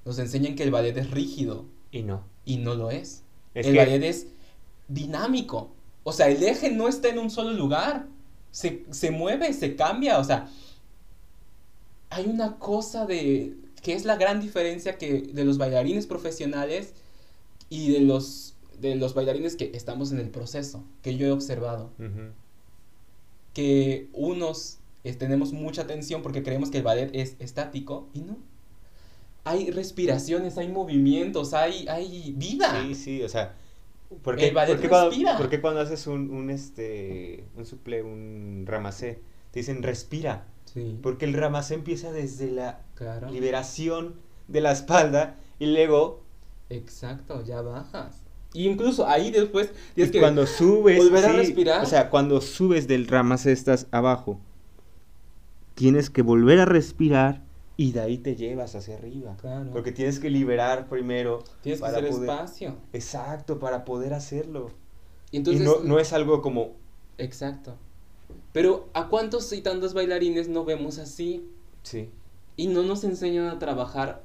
A: Nos enseñan que el ballet es rígido
B: Y no.
A: Y no lo es.
B: Es
A: el
B: que-
A: ballet es dinámico. O sea, el eje no está en un solo lugar. Se, se mueve, se cambia. O sea, hay una cosa de. que es la gran diferencia que de los bailarines profesionales y de los, de los bailarines que estamos en el proceso, que yo he observado. Que unos eh, tenemos mucha tensión porque creemos que el ballet es estático y no. Hay respiraciones, hay movimientos, hay, hay vida.
B: Sí, sí, o sea, ¿por qué,
A: El ballet
B: por qué cuando,
A: respira.
B: por qué cuando haces un, un, este, un suple, un ramacé, te dicen respira?
A: Sí,
B: Porque el ramacé empieza desde la
A: claro.
B: liberación de la espalda y luego
A: Exacto, ya bajas. Y incluso ahí después
B: y
A: tienes que
B: cuando subes,
A: volver a
B: sí,
A: respirar.
B: o sea, cuando subes del ramacé estás abajo, tienes que volver a respirar y de ahí te llevas hacia arriba.
A: Claro.
B: Porque tienes que liberar primero.
A: tienes que hacer
B: poder-
A: espacio.
B: Exacto, para poder hacerlo.
A: Y entonces
B: y no, no es algo como
A: exacto. Pero ¿a cuántos y tantos bailarines no vemos así
B: Sí.
A: y no nos enseñan a trabajar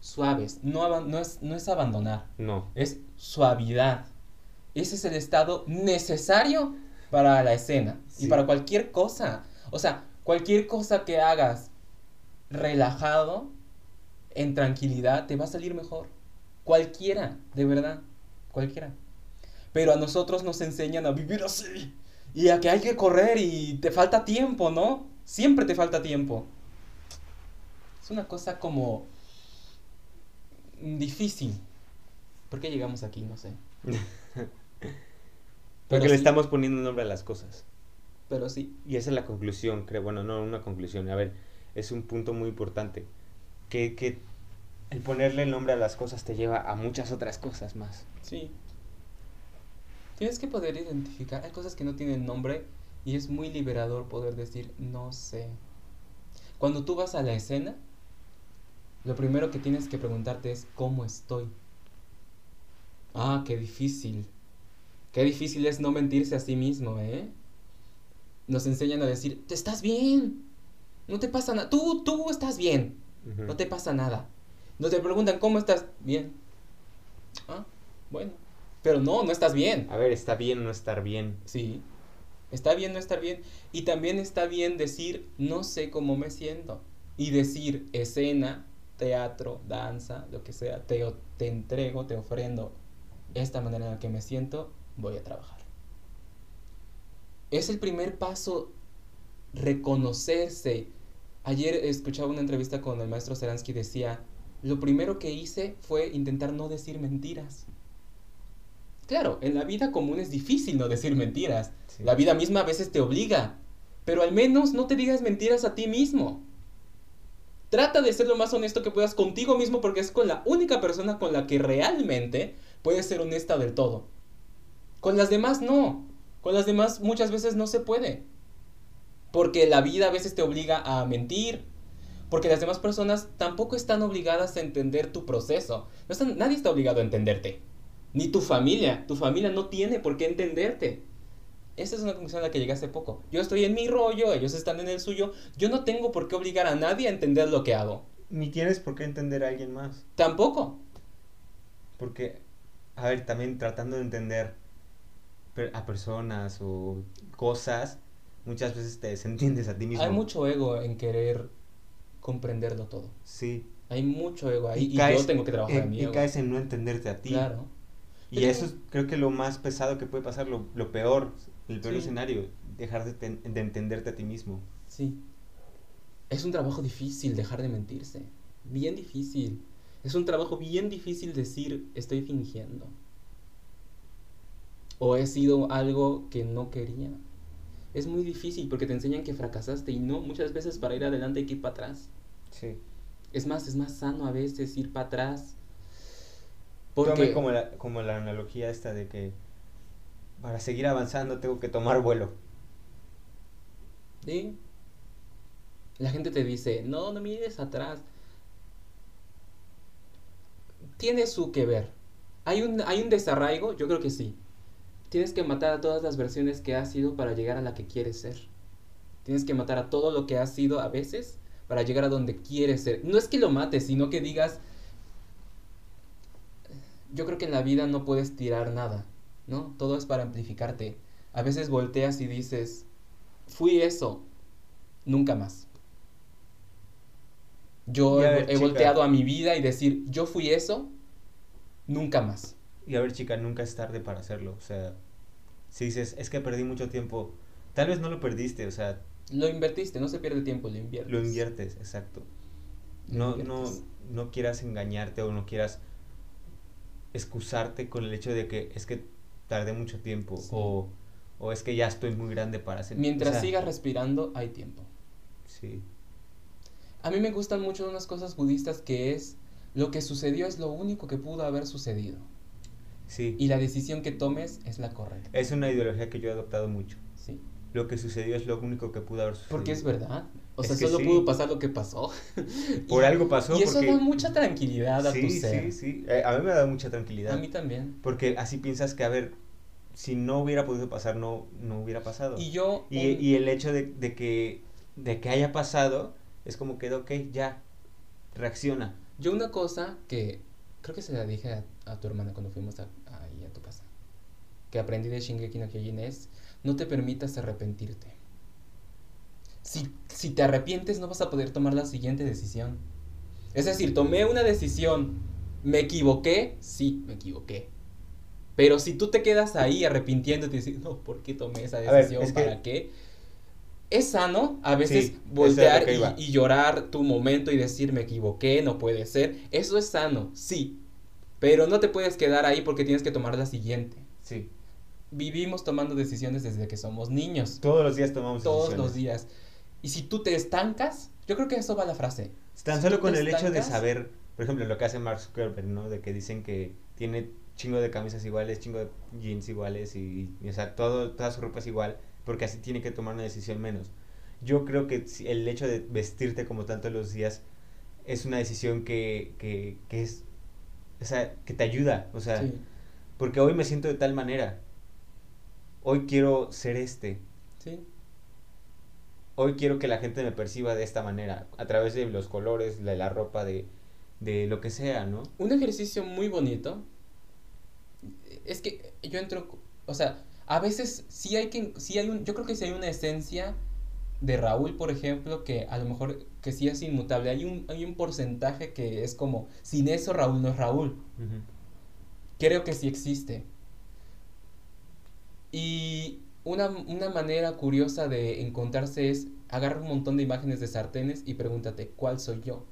A: suaves? No, no es no es abandonar,
B: No.
A: es suavidad. Ese es el estado necesario para la escena y
B: Sí.
A: para cualquier cosa. O sea, cualquier cosa que hagas relajado, en tranquilidad, te va a salir mejor. Cualquiera, de verdad, cualquiera. Pero a nosotros nos enseñan a vivir así y a que hay que correr y te falta tiempo, ¿no? Siempre te falta tiempo. Es una cosa como difícil. ¿Por qué llegamos aquí? No sé.
B: Porque le estamos poniendo nombre a las cosas.
A: Pero sí.
B: Y esa es la conclusión, creo. Bueno, no una conclusión. A ver, es un punto muy importante. Que, el ponerle el nombre a las cosas te lleva a muchas otras cosas más.
A: Sí. Tienes que poder identificar. Hay cosas que no tienen nombre y es muy liberador poder decir no sé. Cuando tú vas a la escena, lo primero que tienes que preguntarte es ¿cómo estoy? Ah, qué difícil. Qué difícil es no mentirse a sí mismo, ¿eh? Nos enseñan a decir, "Te estás bien. No te pasa nada. Tú, tú estás bien. No te pasa nada. No te preguntan cómo estás. Bien. Ah, bueno. Pero no, no estás bien.
B: A ver, está bien no estar bien.
A: Sí. Está bien no estar bien. Y también está bien decir, no sé cómo me siento. Y decir, escena, teatro, danza, lo que sea, te, te entrego, te ofrendo esta manera en la que me siento, voy a trabajar. Es el primer paso reconocerse. Ayer escuchaba una entrevista con el maestro Seransky decía, lo primero que hice fue intentar no decir mentiras. Claro, en la vida común es difícil no decir mentiras.
B: Sí.
A: La vida misma a veces te obliga. Pero al menos no te digas mentiras a ti mismo. Trata de ser lo más honesto que puedas contigo mismo porque es con la única persona con la que realmente puedes ser honesta del todo. Con las demás no. Con las demás muchas veces no se puede. Porque la vida a veces te obliga a mentir. Porque las demás personas tampoco están obligadas a entender tu proceso. No están- nadie está obligado a entenderte. Ni tu familia. Tu familia no tiene por qué entenderte. Esa es una conclusión a la que llegué hace poco. Yo estoy en mi rollo, ellos están en el suyo. Yo no tengo por qué obligar a nadie a entender lo que hago.
B: Ni tienes por qué entender a alguien más.
A: Tampoco.
B: Porque, a ver, también tratando de entender a personas o cosas, muchas veces te desentiendes a ti mismo.
A: Hay mucho ego en querer comprenderlo todo.
B: Sí.
A: Hay mucho ego ahí y,
B: caes
A: yo tengo que trabajar
B: en,
A: en mi
B: y
A: ego.
B: caes en no entenderte a ti.
A: Claro.
B: Y
A: Pero-
B: eso es creo que lo más pesado que puede pasar, lo, lo peor, el peor
A: Sí.
B: escenario, dejar de, ten- de entenderte a ti mismo.
A: Sí. Es un trabajo difícil dejar de mentirse. Bien difícil. Es un trabajo bien difícil decir estoy fingiendo. O he sido algo que no quería. Es muy difícil porque te enseñan que fracasaste y no, muchas veces para ir adelante hay que ir para atrás.
B: Sí.
A: Es más, es más sano a veces ir para atrás. Porque
B: como la, como la analogía esta de que para seguir avanzando tengo que tomar vuelo.
A: ¿Sí? La gente te dice, no, no mires atrás. Tiene su que ver. ¿Hay un, ¿Hay un desarraigo? Yo creo que sí. Tienes que matar a todas las versiones que has sido para llegar a la que quieres ser. Tienes que matar a todo lo que has sido a veces para llegar a donde quieres ser. No es que lo mates, sino que digas, yo creo que en la vida no puedes tirar nada, ¿no? Todo es para amplificarte. A veces volteas y dices, fui eso, nunca más. Yo he, he volteado a mi vida y decir, yo fui eso, nunca más.
B: Y a ver, chica, nunca es tarde para hacerlo. O sea, si dices, es que perdí mucho tiempo, tal vez no lo perdiste, o sea,
A: Lo invertiste, no se pierde tiempo, lo inviertes.
B: lo inviertes, exacto.
A: Lo
B: No, no, no quieras engañarte o no quieras excusarte con el hecho de que es que tardé mucho tiempo
A: Sí.
B: o, o es que ya estoy muy grande para hacer.
A: Mientras
B: o sea,
A: sigas respirando, hay tiempo.
B: Sí.
A: A mí me gustan mucho unas cosas budistas que es, lo que sucedió es lo único que pudo haber sucedido.
B: Sí.
A: Y la decisión que tomes es la correcta.
B: Es una ideología que yo he adoptado mucho.
A: Sí.
B: Lo que sucedió es lo único que pudo haber sucedido.
A: Porque es verdad. O
B: Es
A: sea, solo
B: sí.
A: pudo pasar lo que pasó.
B: Por
A: Y-
B: algo pasó.
A: Y eso
B: porque...
A: da mucha tranquilidad a
B: sí,
A: tu ser.
B: Sí, sí, Eh, A mí me da mucha tranquilidad.
A: A mí también.
B: Porque así piensas que, a ver, si no hubiera podido pasar, no, no hubiera pasado.
A: Y yo...
B: Y,
A: un-
B: y el hecho de, de que, de que haya pasado es como que, ok, ya, reacciona.
A: Yo una cosa que creo que se la dije a, a tu hermana cuando fuimos a, tu casa, que aprendí de Shingeki no Kyojin es, no te permitas arrepentirte. Si, si te arrepientes no vas a poder tomar la siguiente decisión. Es decir, tomé una decisión, me equivoqué, sí, me equivoqué. Pero si tú te quedas ahí arrepintiéndote y dices, no, ¿por qué tomé esa
B: ver,
A: decisión?
B: es que-
A: ¿Para qué? es sano a veces
B: Sí,
A: voltear y, y llorar tu momento y decir me equivoqué, no puede ser. Eso es sano, sí. Pero no te puedes quedar ahí porque tienes que tomar la siguiente.
B: Sí.
A: Vivimos tomando decisiones desde que somos niños.
B: Todos los días tomamos
A: Todos
B: decisiones.
A: los días. Y si tú te estancas, yo creo que eso va la frase.
B: Tan
A: Si
B: solo con el hecho de
A: estancas-
B: saber, por ejemplo, lo que hace Mark Zuckerberg, ¿no? De que dicen que tiene chingo de camisas iguales, chingo de jeans iguales y, y, o sea, todo, toda su ropa es igual, porque así tiene que tomar una decisión menos. Yo creo que el hecho de vestirte como tanto los días es una decisión que, que, que es, o sea, que te ayuda, o sea,
A: Sí,
B: porque hoy me siento de tal manera, hoy quiero ser este,
A: sí.
B: hoy quiero que la gente me perciba de esta manera, a través de los colores, de la ropa, de, de lo que sea, ¿no?
A: Un ejercicio muy bonito es que yo entro, o sea, a veces sí hay que, sí hay un, yo creo que sí hay una esencia de Raúl, por ejemplo, que a lo mejor que sí es inmutable. Hay un, hay un porcentaje que es como, sin eso Raúl no es Raúl. Creo que sí existe. Y una, una manera curiosa de encontrarse es agarrar un montón de imágenes de sartenes y pregúntate, ¿cuál soy yo?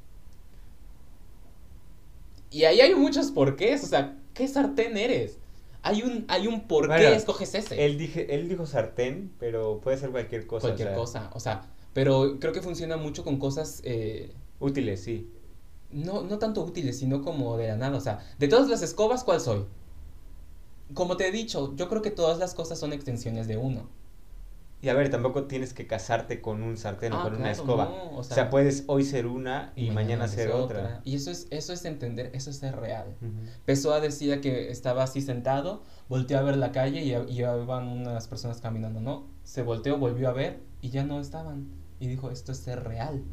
A: Y ahí hay muchos porqués, o sea, ¿qué sartén eres? Hay un, hay un por qué escoges ese.
B: Él, dije, él dijo sartén, pero puede ser cualquier cosa.
A: Cualquier
B: o sea,
A: cosa, o sea, pero creo que funciona mucho con cosas eh,
B: Útiles, sí.
A: no, no tanto útiles, sino como de la nada. O sea, de todas las escobas, ¿cuál soy? Como te he dicho, yo creo que todas las cosas son extensiones de uno.
B: Y a ver, tampoco tienes que casarte con un sartén o
A: Ah,
B: con una escoba.
A: no, o
B: o,
A: sea,
B: puedes hoy ser una y, mañana, ser otra.
A: Y eso es, eso es entender, eso es ser real.
B: Ujú.
A: Pessoa decía que estaba así sentado, volteó a ver la calle y, y iban unas personas caminando, ¿no? Se volteó, volvió a ver y ya no estaban. Y dijo, esto es ser real.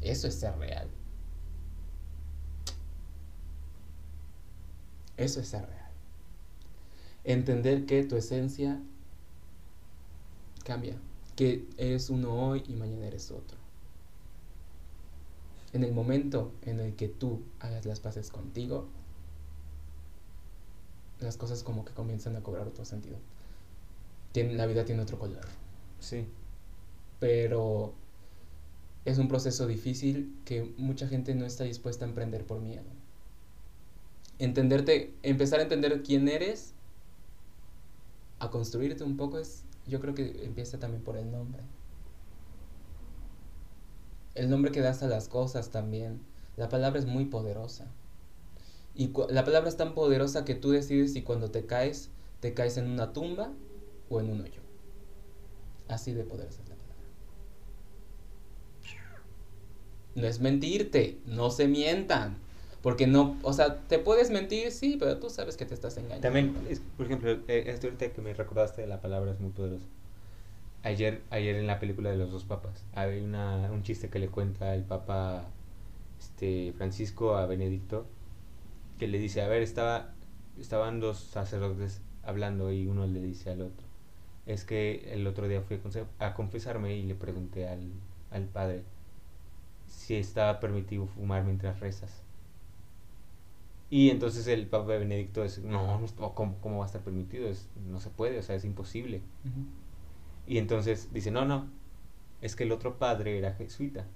A: Eso es ser real. Eso es ser real. Entender que tu esencia cambia. Que eres uno hoy y mañana eres otro. En el momento en el que tú hagas las paces contigo, las cosas como que comienzan a cobrar otro sentido. La vida tiene otro color.
B: Sí.
A: Pero es un proceso difícil que mucha gente no está dispuesta a emprender por miedo. Entenderte, empezar a entender quién eres, a construirte un poco es, yo creo que empieza también por el nombre. El nombre que das a las cosas también. La palabra es muy poderosa. Y la palabra es tan poderosa que tú decides si cuando te caes, te caes en una tumba o en un hoyo. Así de poderosa es la palabra. No es mentirte, no se mientan. Porque no, o sea, te puedes mentir, sí, pero tú sabes que te estás engañando.
B: También, es- por ejemplo, eh, esto ahorita que me recordaste de la palabra es muy poderoso. Ayer, ayer en la película de los dos papas, hay una, un chiste que le cuenta el papa este, Francisco a Benedicto, que le dice, a ver, estaba, estaban dos sacerdotes hablando y uno le dice al otro, es que el otro día fui a confesarme y le pregunté al, al padre si estaba permitido fumar mientras rezas. Y entonces el Papa Benedicto es, no, no, ¿cómo, cómo va a estar permitido? Es, no se puede, o sea, es imposible. Y entonces dice, no, no, es que el otro padre era jesuita.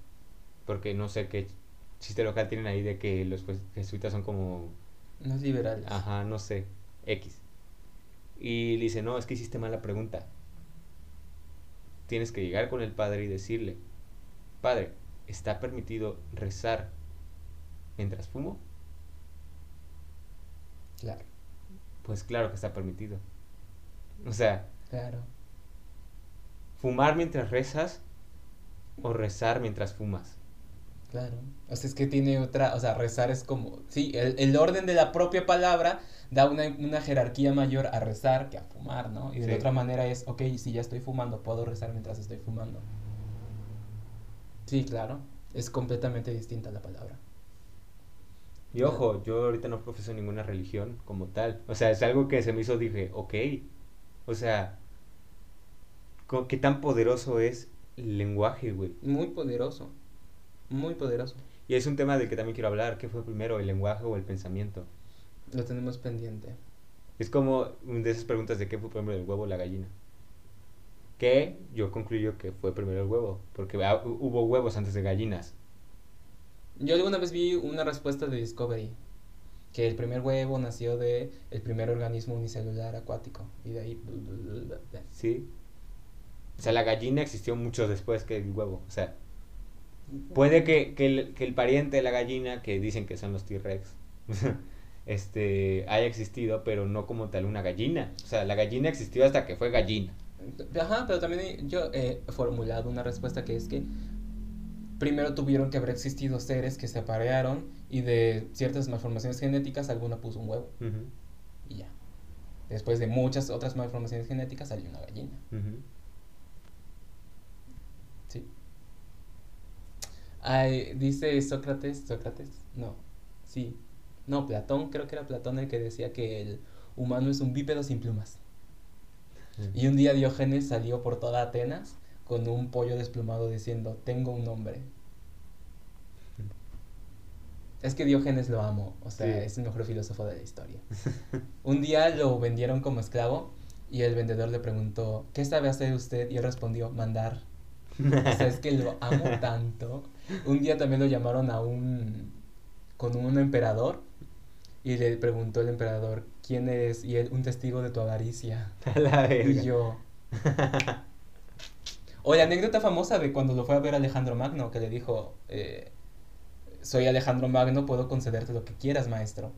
B: Porque no sé qué chiste local tienen ahí de que los jes- jesuitas son como,
A: Más liberales.
B: ajá, no sé, X. Y le dice, no, es que hiciste mala pregunta. Tienes que llegar con el padre y decirle, padre, ¿está permitido rezar mientras fumo?
A: Claro,
B: Pues claro que está permitido. O sea,
A: claro.
B: fumar mientras rezas o rezar mientras fumas.
A: Claro. O sea, es que tiene otra, o sea, rezar es como, sí, el, el orden de la propia palabra da una, una jerarquía mayor a rezar que a fumar, ¿no? Y de
B: Sí.
A: otra manera es, ok, si ya estoy fumando, puedo rezar mientras estoy fumando. Sí, claro. Es completamente distinta la palabra.
B: Y ojo, yo ahorita no profeso ninguna religión como tal. O sea, es algo que se me hizo, dije, ok. O sea, ¿qué tan poderoso es el lenguaje, güey?
A: Muy poderoso. Muy poderoso.
B: Y es un tema del que también quiero hablar. ¿Qué fue primero, el lenguaje o el pensamiento?
A: Lo tenemos pendiente.
B: Es como una de esas preguntas de qué fue primero, el huevo o la gallina. Que yo concluyo que fue primero el huevo, porque ah, hu- hubo huevos antes de gallinas.
A: Yo alguna vez vi una respuesta de Discovery que el primer huevo nació de el primer organismo unicelular acuático y de ahí
B: ¿Sí? O sea, la gallina existió mucho después que el huevo. O sea, puede que, que el, que el pariente de la gallina, que dicen que son los T-Rex, este, haya existido, pero no como tal una gallina. O sea, la gallina existió hasta que fue gallina.
A: Ajá, pero también yo he formulado una respuesta que es que primero tuvieron que haber existido seres que se aparearon y de ciertas malformaciones genéticas alguna puso un huevo y ya. Después de muchas otras malformaciones genéticas salió una gallina. Sí. Ay, dice Sócrates, Sócrates, no, sí, no, Platón, creo que era Platón el que decía que el humano es un bípedo sin plumas. Y un día Diógenes salió por toda Atenas con un pollo desplumado diciendo, tengo un nombre. Es que Diógenes lo amo, o sea,
B: Sí.
A: es el mejor filósofo de la historia. Un día lo vendieron como esclavo y el vendedor le preguntó, ¿qué sabe hacer usted? Y él respondió, mandar. O sea, es que lo amo tanto. Un día también lo llamaron a un. con un emperador. Y le preguntó el emperador, ¿quién eres? Y él, un testigo de tu avaricia.
B: La verga.
A: Y yo. O la anécdota famosa de cuando lo fue a ver Alejandro Magno, que le dijo: eh, Soy Alejandro Magno, puedo concederte lo que quieras, maestro.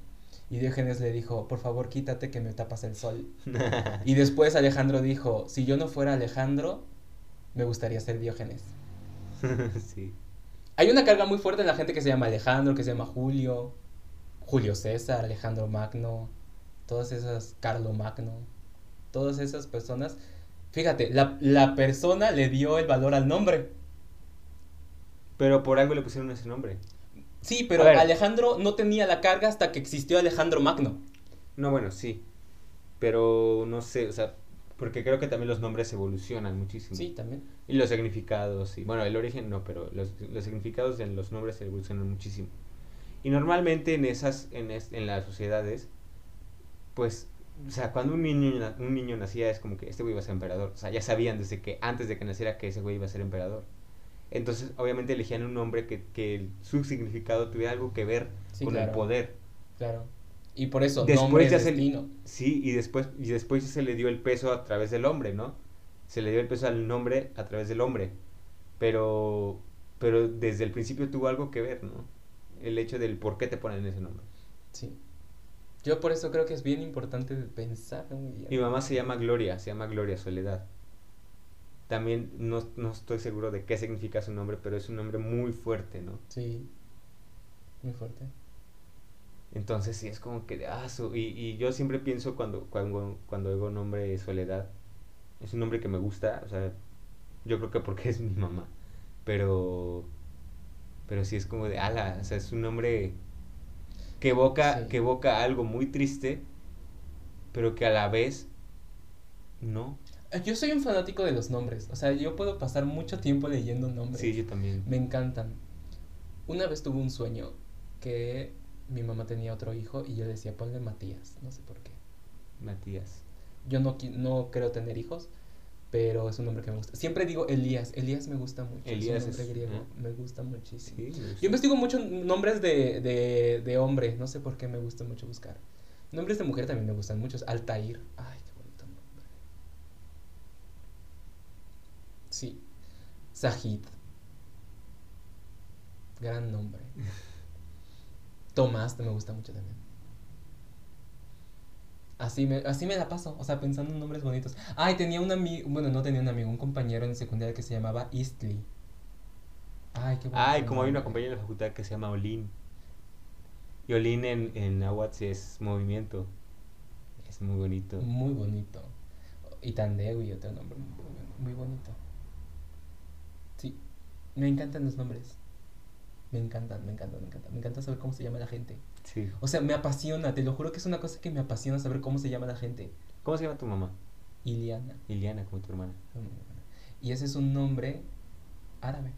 A: Y Diógenes le dijo: Por favor, quítate que me tapas el sol. Y después Alejandro dijo: Si yo no fuera Alejandro, me gustaría ser Diógenes.
B: sí.
A: Hay una carga muy fuerte en la gente que se llama Alejandro, que se llama Julio, Julio César, Alejandro Magno, todas esas, Carlo Magno, todas esas personas. Fíjate, la, la persona le dio el valor al nombre.
B: Pero por algo le pusieron ese nombre.
A: Sí, pero. Alejandro no tenía la carga hasta que existió Alejandro Magno.
B: No, bueno, sí. Pero no sé, o sea, porque creo que también los nombres evolucionan muchísimo.
A: Sí, también.
B: Y los significados, y bueno, el origen no, pero los, los significados en los nombres evolucionan muchísimo. Y normalmente en esas, en, es- en las sociedades, pues, o sea, cuando un niño, un niño nacía es como que este güey iba a ser emperador. O sea, ya sabían desde que, antes de que naciera, que ese güey iba a ser emperador. Entonces, obviamente elegían un nombre que, que su significado tuviera algo que ver
A: Sí,
B: con el poder.
A: Claro. Y por eso,
B: Después
A: nombre
B: ya se-
A: destino.
B: Sí, y después, y después se le dio el peso a través del hombre, ¿no? Se le dio el peso al nombre a través del hombre. Pero, pero desde el principio tuvo algo que ver, ¿no? El hecho del por qué te ponen ese nombre.
A: Sí. Yo por eso creo que es bien importante pensar.
B: Mi mamá se llama Gloria, se llama Gloria Soledad. También no, no estoy seguro de qué significa su nombre, pero es un nombre muy fuerte, ¿no?
A: Sí. Muy fuerte.
B: Entonces sí es como que de ah, su- y, y yo siempre pienso cuando, cuando, cuando oigo nombre Soledad, es un nombre que me gusta, o sea, yo creo que porque es mi mamá, pero pero sí es como de ala, o sea, es un nombre que evoca,
A: Sí.
B: que evoca algo muy triste, pero que a la vez no.
A: Eh, Yo soy un fanático de los nombres. O sea, yo puedo pasar mucho tiempo leyendo nombres.
B: Sí, yo también.
A: Me encantan. Una vez tuve un sueño que mi mamá tenía otro hijo y yo decía, ponle Matías. No sé por qué.
B: Matías.
A: Yo no, no creo tener hijos, pero es un nombre que me gusta. Siempre digo Elías. Elías me gusta mucho.
B: Elías
A: es un nombre
B: es-
A: griego. Me gusta muchísimo.
B: Sí, me gusta.
A: Yo investigo mucho nombres de, de, de hombre. No sé por qué me gusta mucho buscar. Nombres de mujer también me gustan muchos. Altair. Ay, qué bonito nombre. Sí. Sajid. Gran nombre. Tomás me gusta mucho también. Así me, así me la paso, o sea, pensando en nombres bonitos. Ay, tenía un amigo, bueno, no tenía un amigo, un compañero en secundaria que se llamaba Eastly. Ay, qué bonito
B: Ay, como hay una compañera de la facultad que se llama Olin. Y Olin en, en es movimiento. Es muy bonito.
A: Muy bonito. Y Tandewi, otro nombre muy, muy bonito. Sí, me encantan los nombres. Me encantan, me encantan, me encantan. Me encanta saber cómo se llama la gente.
B: Sí.
A: O sea, me apasiona, te lo juro que es una cosa que me apasiona saber cómo se llama la gente.
B: ¿Cómo se llama tu mamá?
A: Iliana.
B: Iliana, como tu hermana.
A: Y ese es un nombre árabe.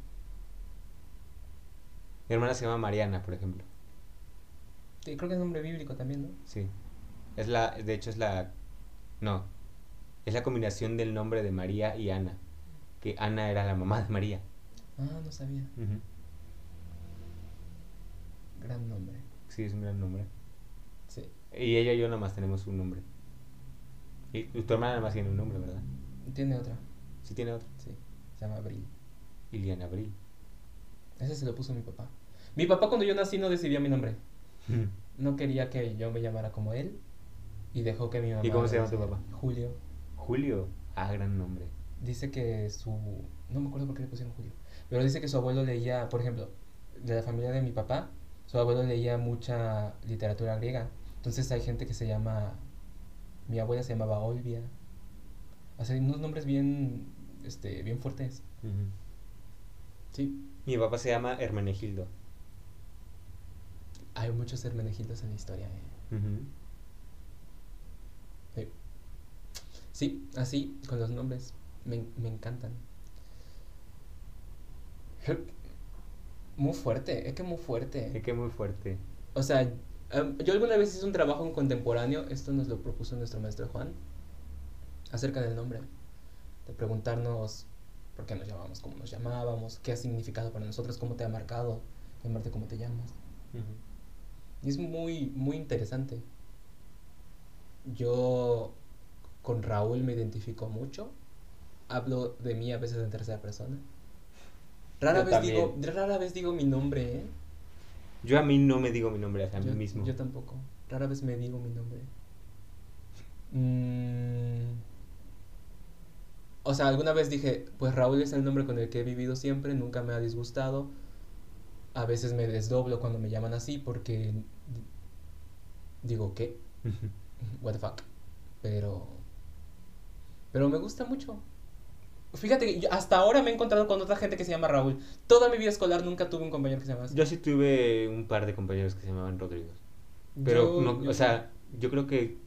B: Mi hermana se llama Mariana, por ejemplo.
A: Sí, creo que es nombre bíblico también, ¿no?
B: Sí. Es la, de hecho es la, no. Es la combinación del nombre de María y Ana. Que Ana era la mamá de María.
A: Ah, no sabía.
B: Ujú.
A: Gran nombre.
B: Sí, es un gran nombre.
A: Sí.
B: Y ella y yo nada más tenemos un nombre. Y tu hermana nada más tiene un nombre, ¿verdad?
A: Tiene otra.
B: Sí tiene otro.
A: Sí. Se llama Abril.
B: Iliana Abril.
A: Ese se lo puso mi papá. Mi papá cuando yo nací no decidió mi nombre. No quería que yo me llamara como él. Y dejó que mi mamá.
B: cómo se llama tu papá?
A: Julio.
B: Julio. Ah, gran nombre.
A: Dice que su... No me acuerdo por qué le pusieron Julio. Pero dice que su abuelo leía, por ejemplo, de la familia de mi papá, su abuelo leía mucha literatura griega. Entonces hay gente que se llama... Mi abuela se llamaba Olvia. Sea, unos nombres bien, este, bien fuertes. Sí.
B: Mi papá se llama Hermenegildo.
A: Hay muchos Hermenegildos en la historia. eh. Sí. Sí, así, con los nombres. Me, me encantan. Muy fuerte, es que muy fuerte.
B: Es que muy fuerte.
A: O sea, yo alguna vez hice un trabajo en contemporáneo, esto nos lo propuso nuestro maestro Juan, acerca del nombre. De preguntarnos por qué nos llamamos, cómo nos llamábamos, qué ha significado para nosotros, cómo te ha marcado llamarte como te llamas. Y es muy, muy interesante. Yo con Raúl me identifico mucho. Hablo de mí a veces en tercera persona. Rara
B: Yo
A: vez
B: también.
A: digo, rara vez digo mi nombre, ¿eh?
B: Yo a mí no me digo mi nombre a mí mismo.
A: yo tampoco. Rara vez me digo mi nombre. Mm. O sea, alguna vez dije, pues Raúl es el nombre con el que he vivido siempre, nunca me ha disgustado. A veces me desdoblo cuando me llaman así porque digo, ¿qué? What the fuck. Pero. Pero me gusta mucho. Fíjate que yo hasta ahora me he encontrado con otra gente que se llama Raúl. Toda mi vida escolar nunca tuve un compañero que se llamaba así.
B: Yo sí tuve un par de compañeros que se llamaban Rodrigo. Pero,
A: Yo-
B: no,
A: yo-
B: o sea, yo creo que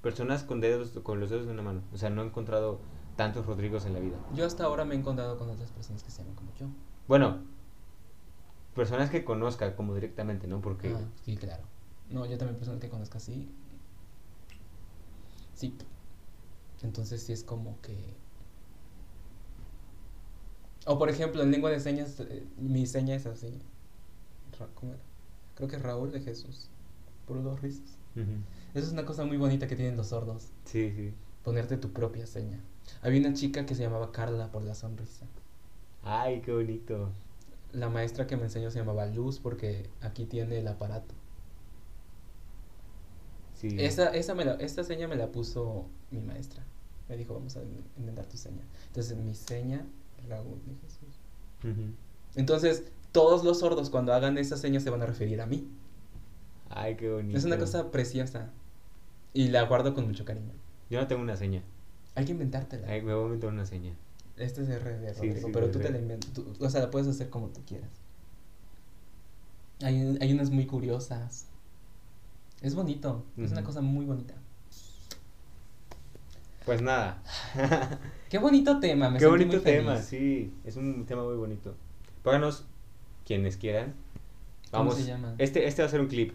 B: personas con dedos, con los dedos de una mano. O sea, no he encontrado tantos Rodrigos en la vida.
A: Yo hasta ahora me he encontrado con otras personas que se llaman como yo.
B: Bueno, personas que conozca como directamente, ¿no? Porque
A: Ah, sí, claro. No, yo también personas que conozco así. Sí. Entonces sí es como que... O por ejemplo, en lengua de señas, eh, mi seña es así. Ra- ¿Cómo era? Creo que es Raúl de Jesús. Por dos risas. Eso es una cosa muy bonita que tienen los sordos.
B: Sí, sí.
A: Ponerte tu propia seña. Había una chica que se llamaba Carla por la sonrisa.
B: Ay, qué bonito.
A: La maestra que me enseñó se llamaba Luz porque aquí tiene el aparato.
B: Sí.
A: Esa, esa, me la, esta seña me la puso mi maestra. Me dijo, vamos a in- inventar tu seña. Entonces, mi seña, De Jesús. Entonces, todos los sordos cuando hagan esa seña se van a referir a mí.
B: Ay, qué bonito.
A: Es una cosa preciosa. Y la guardo con mucho cariño.
B: Yo no tengo una seña.
A: Hay que inventártela.
B: Ay, me voy a inventar una seña.
A: Este es R de Rodrigo,
B: sí,
A: pero
B: de
A: tú te
B: R.
A: la inventas. tú- O sea, la puedes hacer como tú quieras. Hay, hay unas muy curiosas. Es bonito. Es una cosa muy bonita.
B: Pues nada.
A: Qué bonito tema. Me
B: Qué
A: sentí
B: bonito
A: muy
B: tema,
A: feliz.
B: sí. Es un tema muy bonito. Pónganos, quienes quieran.
A: ¿Cómo
B: Vamos.
A: se llama?
B: Este, este va a ser un clip,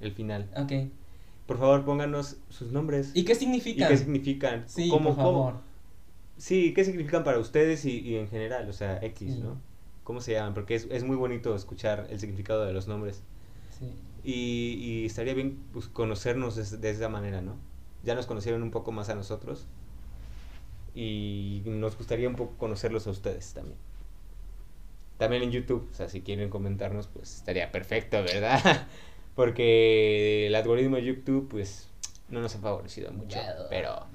B: el final.
A: Ok.
B: Por favor, pónganos sus nombres.
A: ¿Y qué
B: ¿Y
A: significa?
B: qué significan?
A: Sí,
B: ¿Cómo-
A: por
B: cómo-
A: favor.
B: Sí, ¿qué significan para ustedes y, y en general? O sea, X,
A: Sí.
B: ¿no? ¿Cómo se llaman? Porque es, es muy bonito escuchar el significado de los nombres.
A: Sí.
B: Y, y estaría bien pues, conocernos des- de, esa manera, ¿no? Ya nos conocieron un poco más a nosotros. Y nos gustaría un poco conocerlos a ustedes también. También en YouTube, o sea, si quieren comentarnos, pues estaría perfecto, ¿verdad? Porque el algoritmo de YouTube, pues, no nos ha favorecido mucho. Pero,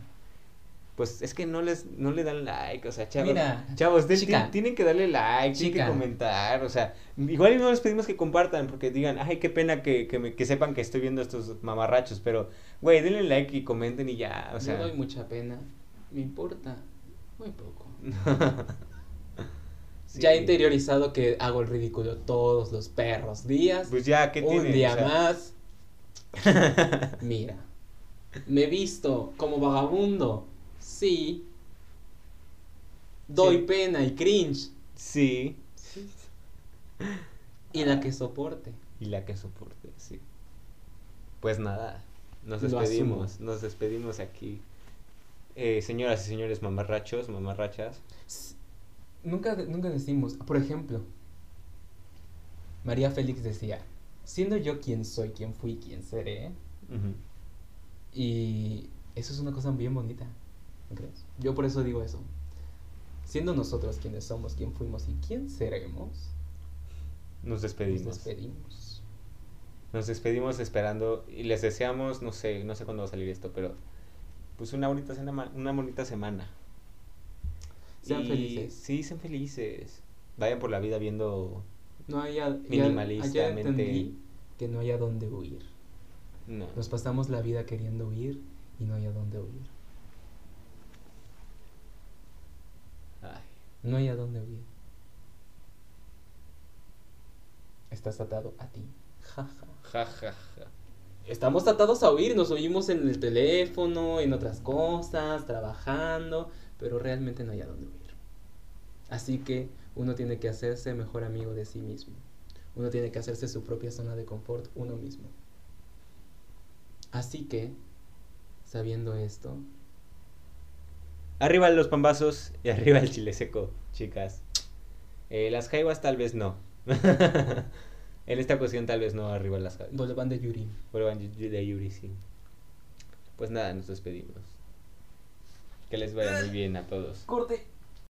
B: pues, es que no les no le dan like, o sea, chavos.
A: Mira,
B: chavos, tienen que darle like, tienen que comentar, o sea, igual y no les pedimos que compartan, porque digan, ay, qué pena que, que, me- que sepan que estoy viendo estos mamarrachos, pero, güey, denle like y comenten y ya, o sea.
A: Me doy mucha pena. Me importa. Muy poco.
B: Sí.
A: Ya he interiorizado que hago el ridículo todos los perros días.
B: Pues ya, ¿qué
A: un
B: tiene?
A: día
B: O sea,
A: más. Mira. Me he visto como vagabundo. Sí. Doy
B: Sí.
A: pena y cringe.
B: Sí.
A: Y la que soporte.
B: Y la que soporte, sí. Pues nada, nos despedimos, nos despedimos aquí. Eh, señoras y señores mamarrachos, mamarrachas.
A: Nunca, nunca decimos, por ejemplo, María Félix decía, siendo yo quien soy, quien fui, quien seré, y eso es una cosa bien bonita, Yo por eso digo eso. Siendo nosotros quienes somos, quien fuimos y quién seremos,
B: Nos
A: nos
B: despedimos.
A: despedimos.
B: Nos despedimos esperando y les deseamos, no sé, no sé cuándo va a salir esto, pero pues una bonita, sema- una bonita semana.
A: Sean
B: Y-
A: felices.
B: Sí, sean felices. Vayan por la vida viendo...
A: No haya, ya-
B: Minimalistamente.
A: que no hay a dónde huir.
B: No.
A: Nos pasamos la vida queriendo huir y no hay a dónde huir.
B: Ay,
A: No hay a dónde huir. Estás atado a ti. Ja, ja.
B: ja, ja, ja.
A: Estamos atados a huir, nos oímos en el teléfono, en otras cosas, trabajando, pero realmente no hay a dónde huir. Así que uno tiene que hacerse mejor amigo de sí mismo. Uno tiene que hacerse su propia zona de confort uno mismo. Así que, sabiendo esto,
B: Arriba los pambazos y arriba el chile seco, chicas. Eh, las jaivas tal vez no. en esta ocasión tal vez no arriba las jaivas.
A: Boleván de Yuri.
B: Vuelvan de de Yuri, sí. Pues nada, nos despedimos. Que les vaya muy bien a todos.
A: Corte.